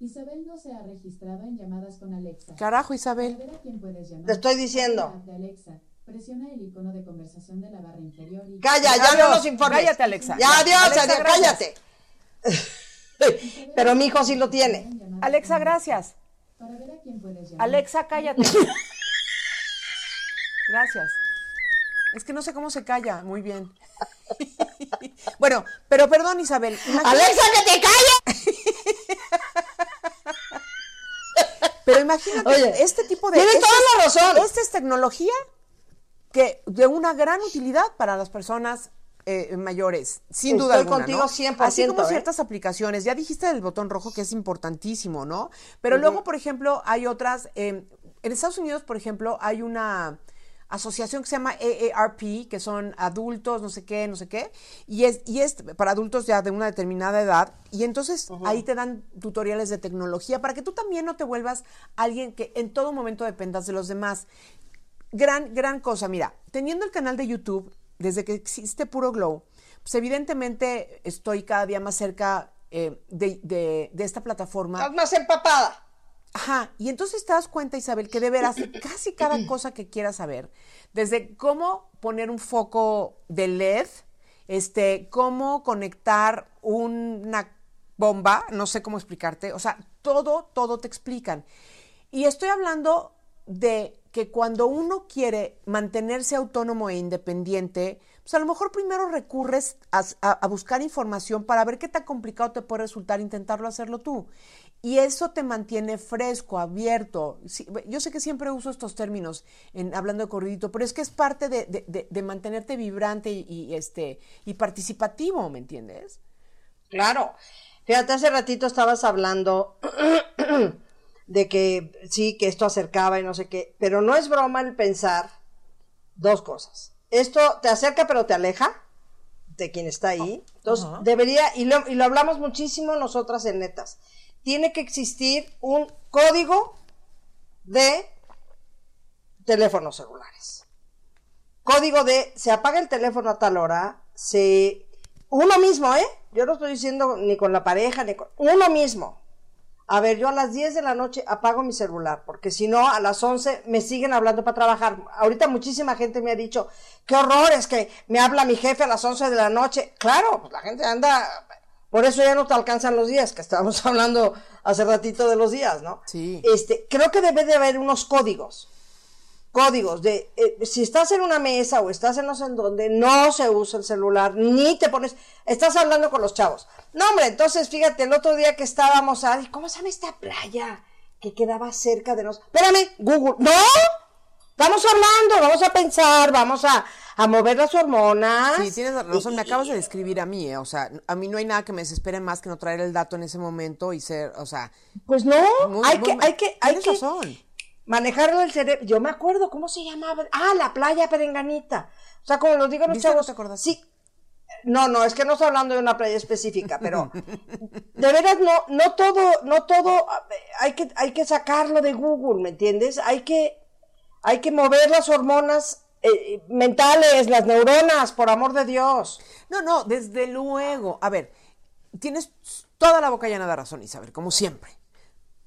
Isabel no se ha registrado en llamadas con Alexa. Carajo, Isabel. Te estoy diciendo. Alexa. Presiona el icono de conversación de la barra inferior y... Calla, ya no nos informes. Cállate, Alexa. Ya, adiós, adiós, cállate. Pero mi hijo sí lo tiene. Alexa, gracias. Para ver a quién puedes llamar. Alexa, cállate. Gracias. Es que no sé cómo se calla. Muy bien. bueno, pero perdón, Isabel. Alexa, que te calles. pero imagínate, este tipo de... Tiene toda la razón. Esta es tecnología que de una gran utilidad para las personas eh, mayores, sin duda alguna. contigo 100%. Así como ¿eh? ciertas aplicaciones. Ya dijiste del botón rojo que es importantísimo, ¿no? Pero luego, por ejemplo, hay otras. Eh, en Estados Unidos, por ejemplo, hay una asociación que se llama AARP, que son adultos, no sé qué, no sé qué, y es, y es para adultos ya de una determinada edad, y entonces ahí te dan tutoriales de tecnología para que tú también no te vuelvas alguien que en todo momento dependas de los demás gran, gran cosa. Mira, teniendo el canal de YouTube, desde que existe Puro Glow, pues evidentemente estoy cada día más cerca eh, de, esta plataforma. Estás más empapada. Ajá, y entonces te das cuenta, Isabel, que de veras, casi cada cosa que quieras saber, desde cómo poner un foco de LED, este, cómo conectar una bomba, no sé cómo explicarte, o sea, todo, todo te explican. Y estoy hablando de que cuando uno quiere mantenerse autónomo e independiente, pues a lo mejor primero recurres a, buscar información para ver qué tan complicado te puede resultar intentarlo hacerlo tú. Y eso te mantiene fresco, abierto. yo sé que siempre uso estos términos en, hablando de corridito, pero es que es parte de, mantenerte vibrante y, este, y participativo, ¿me entiendes? Claro. Fíjate, hace ratito estabas hablando de que sí, que esto acercaba y no sé qué, pero no es broma el pensar dos cosas. Esto te acerca pero te aleja de quien está ahí. Entonces, debería, y lo, y lo hablamos muchísimo nosotras en netas tiene que existir un código de teléfonos celulares. Código de se apaga el teléfono a tal hora, se uno mismo, ¿eh? Yo no estoy diciendo ni con la pareja, ni con uno mismo. A ver, yo a las 10 de la noche apago mi celular, porque si no, a las 11 me siguen hablando para trabajar. Ahorita muchísima gente me ha dicho, qué horror, es que me habla mi jefe a las 11 de la noche. Claro, pues la gente anda por eso ya no te alcanzan los días, que estábamos hablando hace ratito de los días, ¿no? Sí. Este, creo que debe de haber unos códigos. Códigos de eh, si estás en una mesa o estás en no sé en donde, no se usa el celular, ni te pones, estás hablando con los chavos. No, hombre, entonces fíjate, el otro día que estábamos, ay, ¿cómo se llama esta playa? Que quedaba cerca de nosotros. Espérame, Google. ¡No! Estamos hablando, vamos a pensar, vamos a, a mover las hormonas. Sí, tienes razón, me acabas de describir a mí, eh, o sea, a mí no hay nada que me desespere más que no traer el dato en ese momento y ser, o sea... Pues no, hay, que, hay que, hay que, manejarlo el cerebro. Yo me acuerdo, ¿cómo se llamaba? Ah, la playa Perenganita. O sea, como lo digo los chavos. te acuerdas? Sí. No, no, es que no estoy hablando de una playa específica, pero de veras no, no todo, no todo, hay que, hay que sacarlo de Google, ¿me entiendes? Hay que, hay que mover las hormonas eh, mentales, las neuronas, por amor de Dios. No, no, desde luego. A ver, tienes toda la boca llena de razón, Isabel, como siempre.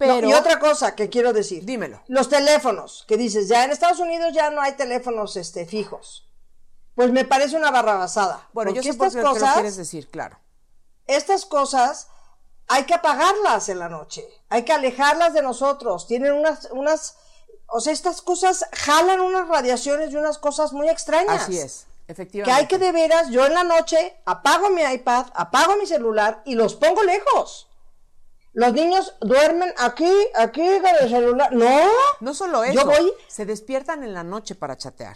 Pero... y otra cosa que quiero decir. Dímelo. Los teléfonos, que dices, ya en Estados Unidos ya no hay teléfonos este, fijos. Pues me parece una barrabasada. Bueno, yo sé estas por qué cosas, lo quieres decir, claro. Estas cosas hay que apagarlas en la noche. Hay que alejarlas de nosotros. Tienen unas, unas o sea, estas cosas jalan unas radiaciones y unas cosas muy extrañas. Así es, efectivamente. Que hay que de veras, yo en la noche apago mi iPad, apago mi celular y los pongo lejos. Los niños duermen aquí, aquí con el celular. No. No solo eso. Yo voy. Se despiertan en la noche para chatear.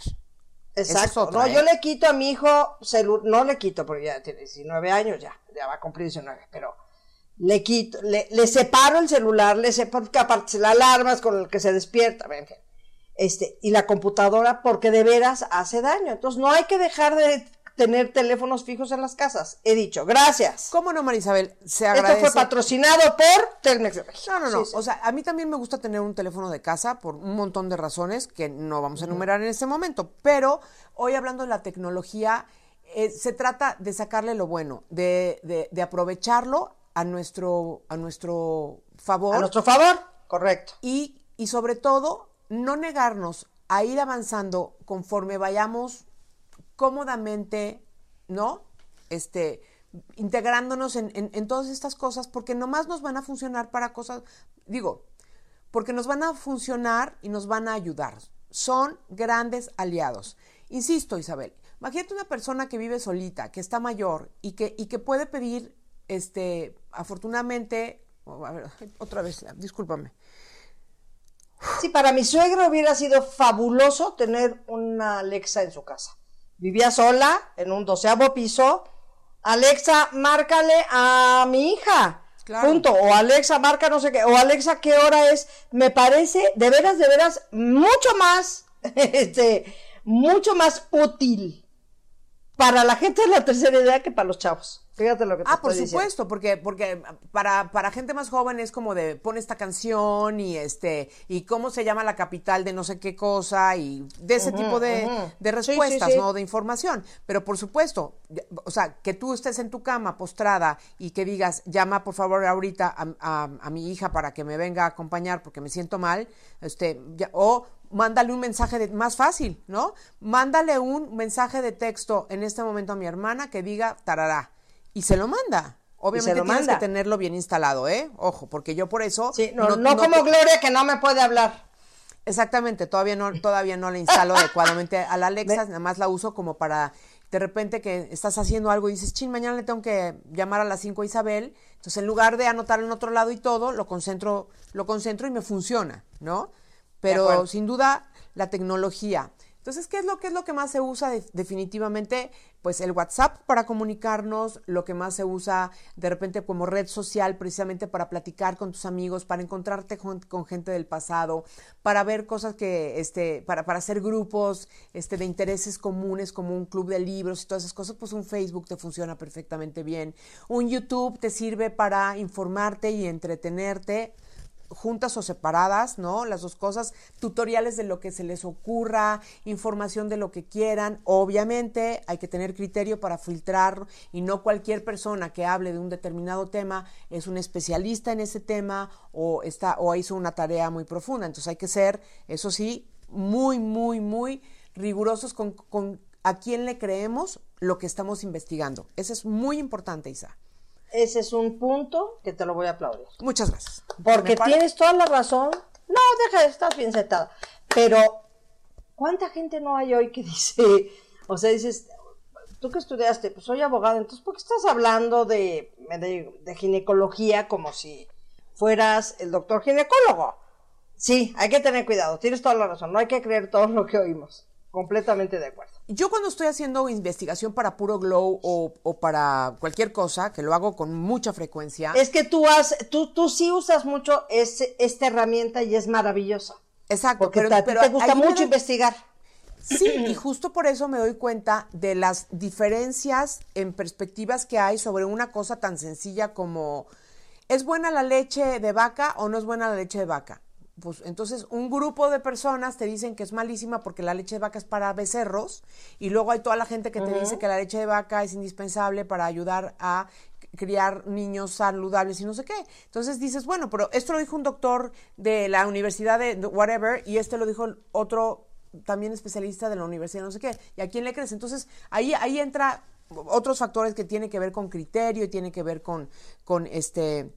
Exacto. no, yo ¿eh? le quito a mi hijo celular. No le quito porque ya tiene 19 años, ya. Ya va a cumplir 19. Pero le quito, le, le separo el celular, le separo, porque aparte la alarma con el que se despierta, este, y la computadora porque de veras hace daño. Entonces no hay que dejar de tener teléfonos fijos en las casas. He dicho, gracias. ¿Cómo no, Marisabel? Se agradece. Esto fue patrocinado por Telmex. No, no, no. O sea, a mí también me gusta tener un teléfono de casa por un montón de razones que no vamos a enumerar en este momento. Pero hoy hablando de la tecnología, eh, se trata de sacarle lo bueno, de, de, de aprovecharlo a nuestro, a nuestro favor. A nuestro favor, correcto. Y, y sobre todo, no negarnos a ir avanzando conforme vayamos cómodamente, ¿no? Este, integrándonos en, todas estas cosas, porque nomás nos van a funcionar para cosas, digo, porque nos van a funcionar y nos van a ayudar. Son grandes aliados. Insisto, Isabel, imagínate una persona que vive solita, que está mayor y que, y que puede pedir este, afortunadamente, a ver, otra vez, discúlpame. Sí, para mi suegro hubiera sido fabuloso tener una Alexa en su casa. Vivía sola en un doceavo piso. Alexa, márcale a mi hija. Punto. O Alexa, marca no sé qué. O Alexa, ¿qué hora es? Me parece, de veras, de veras, mucho más, este, mucho más útil para la gente de la tercera edad que para los chavos. Fíjate lo que te Ah, por estoy diciendo. supuesto, porque, porque para, para gente más joven es como de pon esta canción y este, y cómo se llama la capital de no sé qué cosa, y de ese tipo de, de Sí, sí, respuestas, sí. ¿no? De información. Pero por supuesto, o sea, que tú estés en tu cama postrada y que digas, llama por favor ahorita a, a- a mi hija para que me venga a acompañar porque me siento mal, este, ya- o mándale un mensaje de, más fácil, ¿no? Mándale un mensaje de texto en este momento a mi hermana que diga tarará y se lo manda. Obviamente lo tienes manda. que tenerlo bien instalado, ¿eh? Ojo, porque yo por eso Sí, no, no, como Gloria que no me puede hablar. Exactamente, todavía no, todavía no la instalo adecuadamente a la Alexa, nada más la uso como para de repente que estás haciendo algo y dices, chin, mañana le tengo que llamar a las 5 a Isabel, entonces en lugar de anotar en otro lado y todo, lo concentro, lo concentro y me funciona, ¿no? Pero sin duda la tecnología. Entonces, ¿qué es lo que es lo que más se usa de- definitivamente? Pues el WhatsApp para comunicarnos, lo que más se usa de repente como red social precisamente para platicar con tus amigos, para encontrarte con, con gente del pasado, para ver cosas que, este, para, para hacer grupos este, de intereses comunes como un club de libros y todas esas cosas, pues un Facebook te funciona perfectamente bien. Un YouTube te sirve para informarte y entretenerte juntas o separadas, ¿no? Las dos cosas, tutoriales de lo que se les ocurra, información de lo que quieran. Obviamente hay que tener criterio para filtrar y no cualquier persona que hable de un determinado tema es un especialista en ese tema o está o hizo una tarea muy profunda. Entonces hay que ser, eso sí, muy, muy, muy rigurosos con, con a quién le creemos lo que estamos investigando. Eso es muy importante, Isa. Ese es un punto que te lo voy a aplaudir. Muchas gracias. Porque tienes toda la razón. No, deja, estás bien sentada. Pero, ¿cuánta gente no hay hoy que dice, o sea, dices, tú que estudiaste, pues soy abogada, entonces, ¿por qué estás hablando de, de, de ginecología como si fueras el doctor ginecólogo? Sí, hay que tener cuidado, tienes toda la razón, no hay que creer todo lo que oímos. Completamente de acuerdo. Yo cuando estoy haciendo investigación para Puro Glow o, o para cualquier cosa, que lo hago con mucha frecuencia, Es que tú, has, tú, tú sí usas mucho ese- esta herramienta y es maravillosa. exacto, Porque pero, te- a ti pero te gusta mucho doy- investigar. Sí, y justo por eso me doy cuenta de las diferencias en perspectivas que hay sobre una cosa tan sencilla como ¿es buena la leche de vaca o no es buena la leche de vaca? Pues entonces un grupo de personas te dicen que es malísima porque la leche de vaca es para becerros y luego hay toda la gente que te dice que la leche de vaca es indispensable para ayudar a criar niños saludables y no sé qué. Entonces dices, bueno, pero esto lo dijo un doctor de la universidad de whatever y este lo dijo otro también especialista de la universidad no sé qué. ¿Y a quién le crees? Entonces ahí, ahí entra otros factores que tienen que ver con criterio y tiene que ver con, con este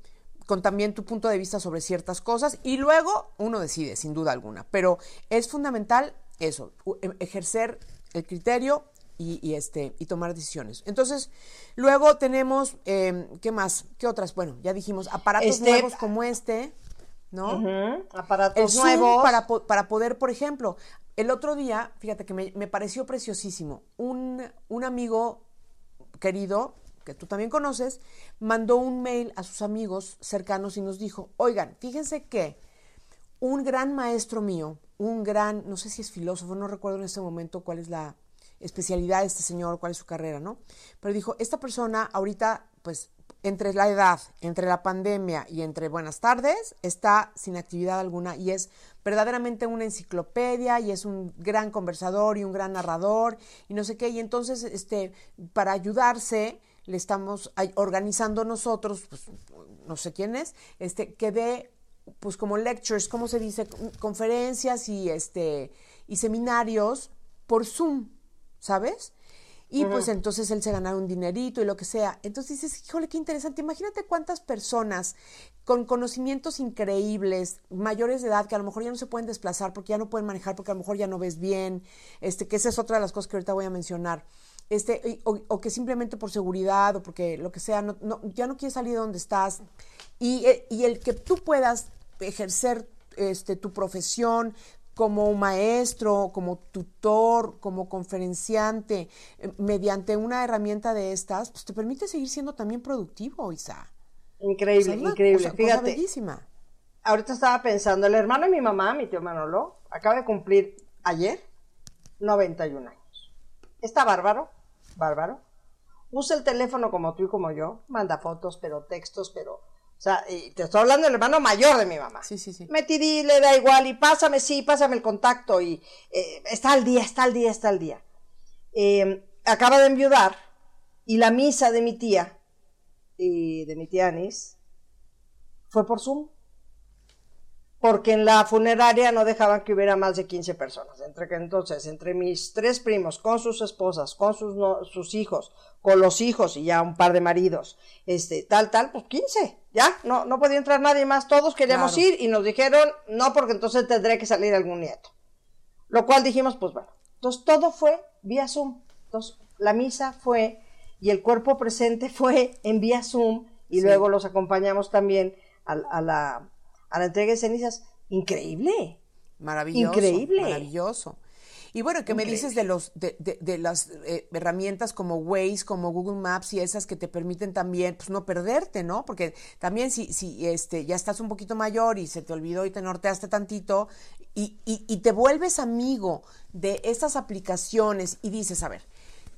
con también tu punto de vista sobre ciertas cosas y luego uno decide, sin duda alguna. Pero es fundamental eso, u- e- ejercer el criterio y, y, este, y tomar decisiones. Entonces, luego tenemos, eh, ¿qué más? ¿Qué otras? Bueno, ya dijimos, aparatos Este- nuevos como este, ¿no? Aparatos nuevos. para, po- para poder, por ejemplo, el otro día, fíjate que me, me pareció preciosísimo, un, un amigo querido, que tú también conoces, mandó un mail a sus amigos cercanos y nos dijo, oigan, fíjense que un gran maestro mío, un gran, no sé si es filósofo, no recuerdo en este momento cuál es la especialidad de este señor, cuál es su carrera, ¿no? Pero dijo, esta persona ahorita, pues, entre la edad, entre la pandemia y entre buenas tardes, está sin actividad alguna y es verdaderamente una enciclopedia y es un gran conversador y un gran narrador y no sé qué. Y entonces, este, para ayudarse, le estamos organizando nosotros, pues, no sé quién es, este, que dé pues como lectures, ¿cómo se dice? Conferencias y este y seminarios por Zoom, ¿sabes? Y pues entonces él se ganara un dinerito y lo que sea. Entonces dices, híjole, qué interesante. Imagínate cuántas personas con conocimientos increíbles, mayores de edad, que a lo mejor ya no se pueden desplazar porque ya no pueden manejar, porque a lo mejor ya no ves bien, este, que esa es otra de las cosas que ahorita voy a mencionar. Este, o, o que simplemente por seguridad o porque lo que sea, no, no- ya no quieres salir de donde estás. Y, eh, y el que tú puedas ejercer este, tu profesión como maestro, como tutor, como conferenciante, eh, mediante una herramienta de estas, pues te permite seguir siendo también productivo, Isa. Increíble, O sea, una increíble. cosa- cosa Fíjate, bellísima. ahorita estaba pensando, el hermano de mi mamá, mi tío Manolo, acaba de cumplir ayer 91 años. Está bárbaro, bárbaro. usa el teléfono como tú y como yo, manda fotos, pero textos, pero, o sea, y te estoy hablando del hermano mayor de mi mamá. Sí, sí, sí. Metidí, le da igual, y pásame, sí, pásame el contacto, y eh, está al día, está al día, está al día. Eh, acaba de enviudar, y la misa de mi tía, y de mi tía Anis, fue por Zoom porque en la funeraria no dejaban que hubiera más de 15 personas. Entre que entonces, entre mis tres primos, con sus esposas, con sus, no- sus hijos, con los hijos y ya un par de maridos, este, tal, tal, pues 15, ya, no, no podía entrar nadie más, todos queríamos Claro. ir y nos dijeron, no, porque entonces tendré que salir algún nieto. Lo cual dijimos, pues bueno, entonces todo fue vía Zoom. Entonces la misa fue y el cuerpo presente fue en vía Zoom y luego los acompañamos también a, a la, a la entrega de cenizas. Increíble. Maravilloso. Increíble. Maravilloso. Y bueno, ¿qué me dices de los de, de- de las eh, herramientas como Waze, como Google Maps y esas que te permiten también pues no perderte, ¿no? Porque también si, si este ya estás un poquito mayor y se te olvidó y te norteaste tantito y, y, y te vuelves amigo de estas aplicaciones y dices, a ver,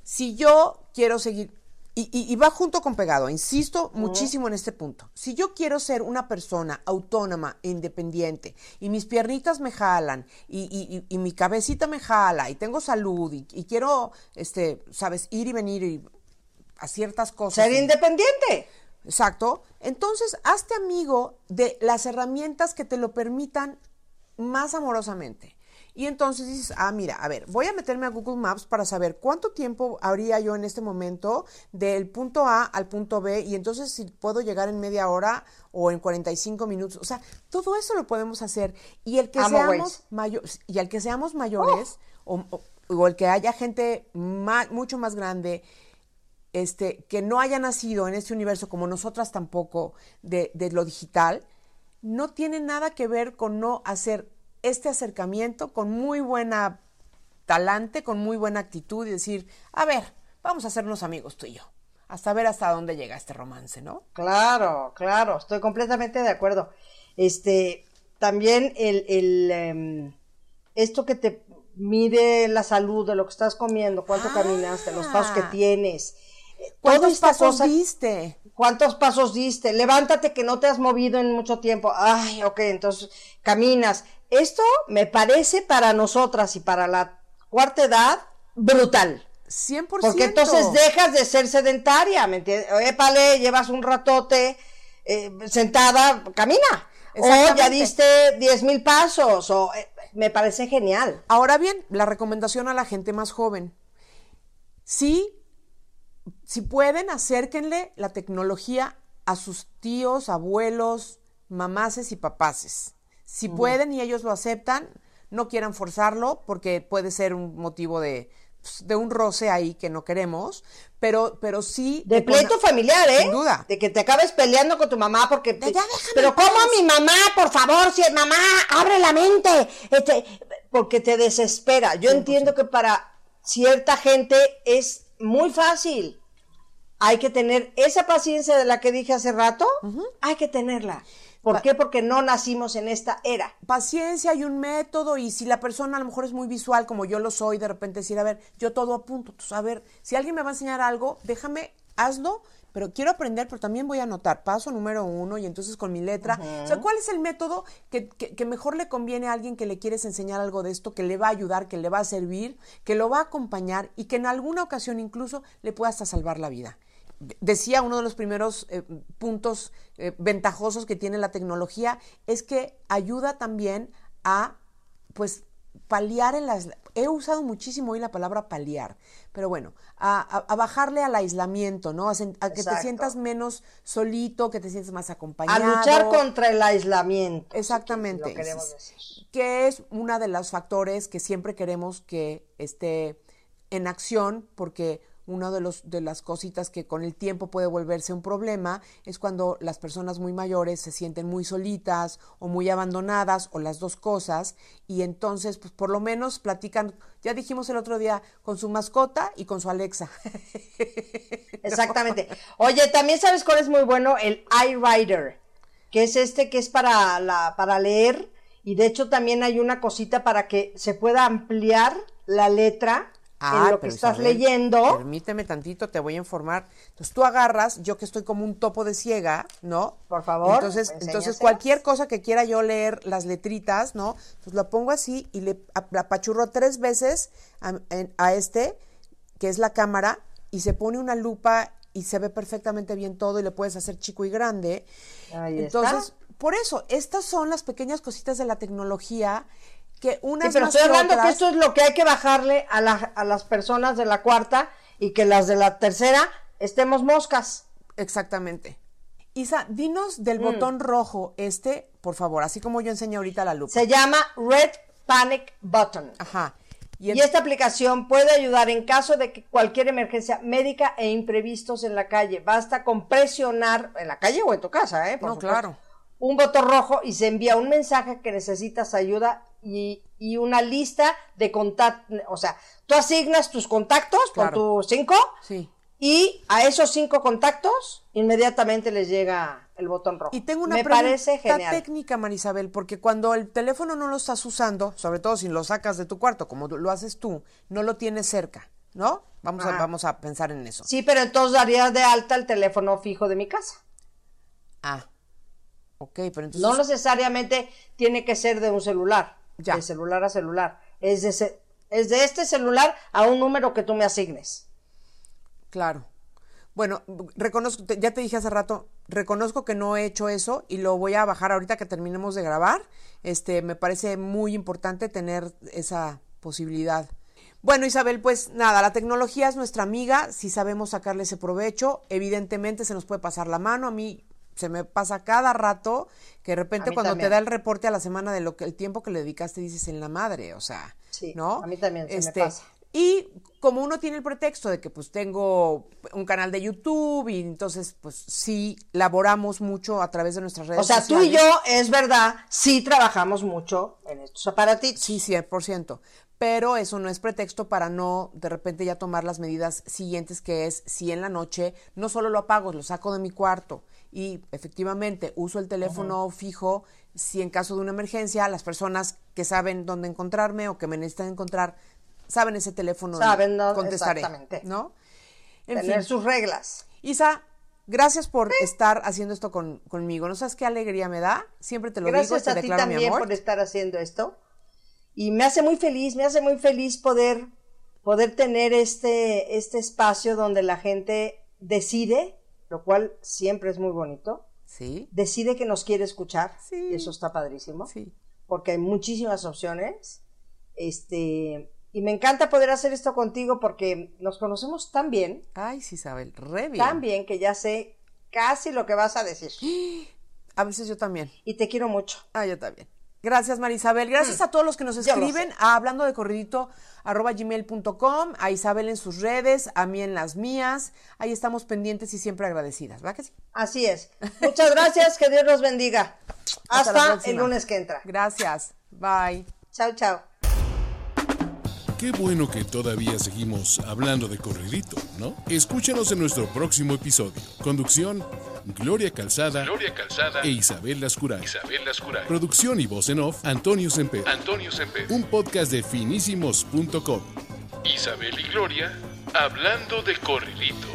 si yo quiero seguir, y, y- y va junto con pegado, insisto muchísimo en este punto, si yo quiero ser una persona autónoma e independiente y mis piernitas me jalan y, y- mi cabecita me jala y tengo salud y, quiero, este, sabes, ir y venir y a ciertas cosas. Ser independiente. Exacto. Entonces, hazte amigo de las herramientas que te lo permitan más amorosamente. Y entonces dices, ah, mira, a ver, voy a meterme a Google Maps para saber cuánto tiempo habría yo en este momento del punto A al punto B y entonces si puedo llegar en media hora o en 45 minutos. O sea, todo eso lo podemos hacer. Y el que Amo seamos mayores, y al que seamos mayores, o, o- o el que haya gente mucho más grande, este, que no haya nacido en este universo como nosotras tampoco de, de lo digital, no tiene nada que ver con no hacer este acercamiento con muy buena talante, con muy buena actitud y decir, a ver, vamos a hacernos amigos tú y yo, hasta ver hasta dónde llega este romance, ¿no? Claro, claro, estoy completamente de acuerdo. Este, también el, el em, esto que te mide la salud de lo que estás comiendo, cuánto Ah. caminaste, los pasos que tienes. ¿Cuántos pasos cosa- diste? ¿Cuántos pasos diste? Levántate que no te has movido en mucho tiempo. Ay, ok, entonces caminas. Esto me parece para nosotras y para la cuarta edad brutal. 100%. Porque entonces dejas de ser sedentaria, ¿me entiendes? Épale, llevas un ratote eh, sentada, camina. O ya diste 10 mil pasos, o eh, me parece genial. Ahora bien, la recomendación a la gente más joven. Sí, si pueden, acérquenle la tecnología a sus tíos, abuelos, mamases y papaces. Si pueden y ellos lo aceptan, no quieran forzarlo porque puede ser un motivo de, pues, de un roce ahí que no queremos, pero, pero sí... De con- pleito familiar, ¿eh? Sin duda. De que te acabes peleando con tu mamá porque... De, "Ya déjame pero ¿cómo paz". mi mamá? Por favor, si es mamá, abre la mente. Este, porque te desespera. Yo entiendo que para cierta gente es muy fácil. Hay que tener esa paciencia de la que dije hace rato. Hay que tenerla. ¿Por Pa- qué? Porque no nacimos en esta era. paciencia y un método y si la persona a lo mejor es muy visual como yo lo soy, de repente decir, a ver, yo todo apunto, pues, a ver, si alguien me va a enseñar algo, déjame, hazlo, pero quiero aprender, pero también voy a anotar paso número uno y entonces con mi letra. O sea, ¿cuál es el método que, que- que mejor le conviene a alguien que le quieres enseñar algo de esto, que le va a ayudar, que le va a servir, que lo va a acompañar y que en alguna ocasión incluso le pueda hasta salvar la vida? Decía uno de los primeros eh, puntos eh, ventajosos que tiene la tecnología es que ayuda también a pues paliar el ais- he usado muchísimo hoy la palabra paliar pero bueno a, a- a bajarle al aislamiento no a, sen- a que te sientas menos solito que te sientas más A acompañado luchar contra el aislamiento. Exactamente. Lo queremos decir. Que es uno de los factores que siempre queremos que esté en acción, porque una de, los, de las cositas que con el tiempo puede volverse un problema es cuando las personas muy mayores se sienten muy solitas o muy abandonadas o las dos cosas y entonces pues por lo menos platican, ya dijimos el otro día, con su mascota y con su Alexa. Exactamente. Oye, también sabes cuál es muy bueno, el iWriter, que es este que es para la para leer y de hecho también hay una cosita para que se pueda ampliar la letra Ah, en lo que estás leyendo. Permíteme tantito, te voy a informar. Entonces tú agarras, yo que estoy como un topo de ciega, ¿no? Por favor, Entonces, entonces cualquier cosa que quiera yo leer, las letritas, ¿no? Pues lo pongo así y le ap- apachurro tres veces a este, que es la cámara, y se pone una lupa y se ve perfectamente bien todo y le puedes hacer chico y grande. Ahí Entonces, está. por eso, estas son las pequeñas cositas de la tecnología que Sí, pero más estoy hablando que esto es lo que hay que bajarle a, la- a las personas de la cuarta y que las de la tercera estemos moscas. Exactamente. Isa, dinos Mm. del botón rojo este, por favor, así como yo enseño ahorita la lupa. Se llama Red Panic Button. Ajá. Y, esta aplicación puede ayudar en caso de que cualquier emergencia médica e imprevistos en la calle. Basta con presionar en la calle o en tu casa, ¿eh? Por No, supuesto, claro. Un botón rojo y se envía un mensaje que necesitas ayuda y, y una lista de contactos. O sea, tú asignas tus contactos Claro. con tus cinco Sí. y a esos cinco contactos inmediatamente les llega el botón rojo. Y tengo una Me pregunta parece genial. técnica, Marisabel, porque cuando el teléfono no lo estás usando, sobre todo si lo sacas de tu cuarto, como lo haces tú, no lo tienes cerca, ¿no? Vamos, a, Ajá. vamos a pensar en eso. Sí, pero entonces darías de alta el teléfono fijo de mi casa. Ah, ok, pero entonces... No necesariamente tiene que ser de un celular, Ya. de celular a celular. Es de, ce- es de este celular a un número que tú me asignes. Claro. Bueno, reconozco, ya te dije hace rato, reconozco que no he hecho eso y lo voy a bajar ahorita que terminemos de grabar. Este, me parece muy importante tener esa posibilidad. Bueno, Isabel, pues nada, la tecnología es nuestra amiga, si sabemos sacarle ese provecho, evidentemente se nos puede pasar la mano, a mí se me pasa cada rato que de repente cuando también. te da el reporte a la semana de lo que el tiempo que le dedicaste dices en la madre, o sea, Sí, ¿no? a mí también se me Este, pasa. y como uno tiene el pretexto de que pues tengo un canal de YouTube y entonces pues sí laboramos mucho a través de nuestras redes O sea, tú y sociales. yo, es verdad, sí trabajamos mucho en estos aparatitos. Sí, 100%. Pero eso no es pretexto para no de repente ya tomar las medidas siguientes, que es si en la noche no solo lo apago, lo saco de mi cuarto y efectivamente uso el teléfono fijo, si en caso de una emergencia, las personas que saben dónde encontrarme o que me necesitan encontrar, saben ese teléfono Saben, ¿no? contestaré. Exactamente. ¿No? En tener fin. sus reglas. Isa, gracias por estar haciendo esto con- conmigo. ¿No sabes qué alegría me da? Siempre te lo digo, Gracias a ti declaro mi también amor. por estar haciendo esto. Y me hace muy feliz, me hace muy feliz poder, poder tener este, este espacio donde la gente decide, lo cual siempre es muy bonito, Sí, decide que nos quiere escuchar. Sí. Y eso está padrísimo. sí. Porque hay muchísimas opciones. Este, y me encanta poder hacer esto contigo porque nos conocemos tan bien, Ay, sí, Isabel, re bien. tan bien que ya sé casi lo que vas a decir. A veces yo también. Y te quiero mucho. Ah, yo también. Gracias, Marisabel. Gracias a todos los que nos Mm. Escriben a hablando de corridito arroba gmail.com, a Isabel en sus redes, a mí en las mías. Ahí estamos pendientes y siempre agradecidas, ¿verdad que sí? Así es. Muchas gracias, que Dios los bendiga. Hasta Hasta, el lunes que entra. Gracias. Bye. Chao, chao. Qué bueno que todavía seguimos hablando de corridito, ¿no? Escúchanos en nuestro próximo episodio. Conducción, Gloria Calzada, Gloria Calzada e Isabel Lascuray. Isabel Lascuray. Producción y voz en off, Antonio Semper. Antonio Semper. Un podcast de finísimos.com. Isabel y Gloria hablando de corridito.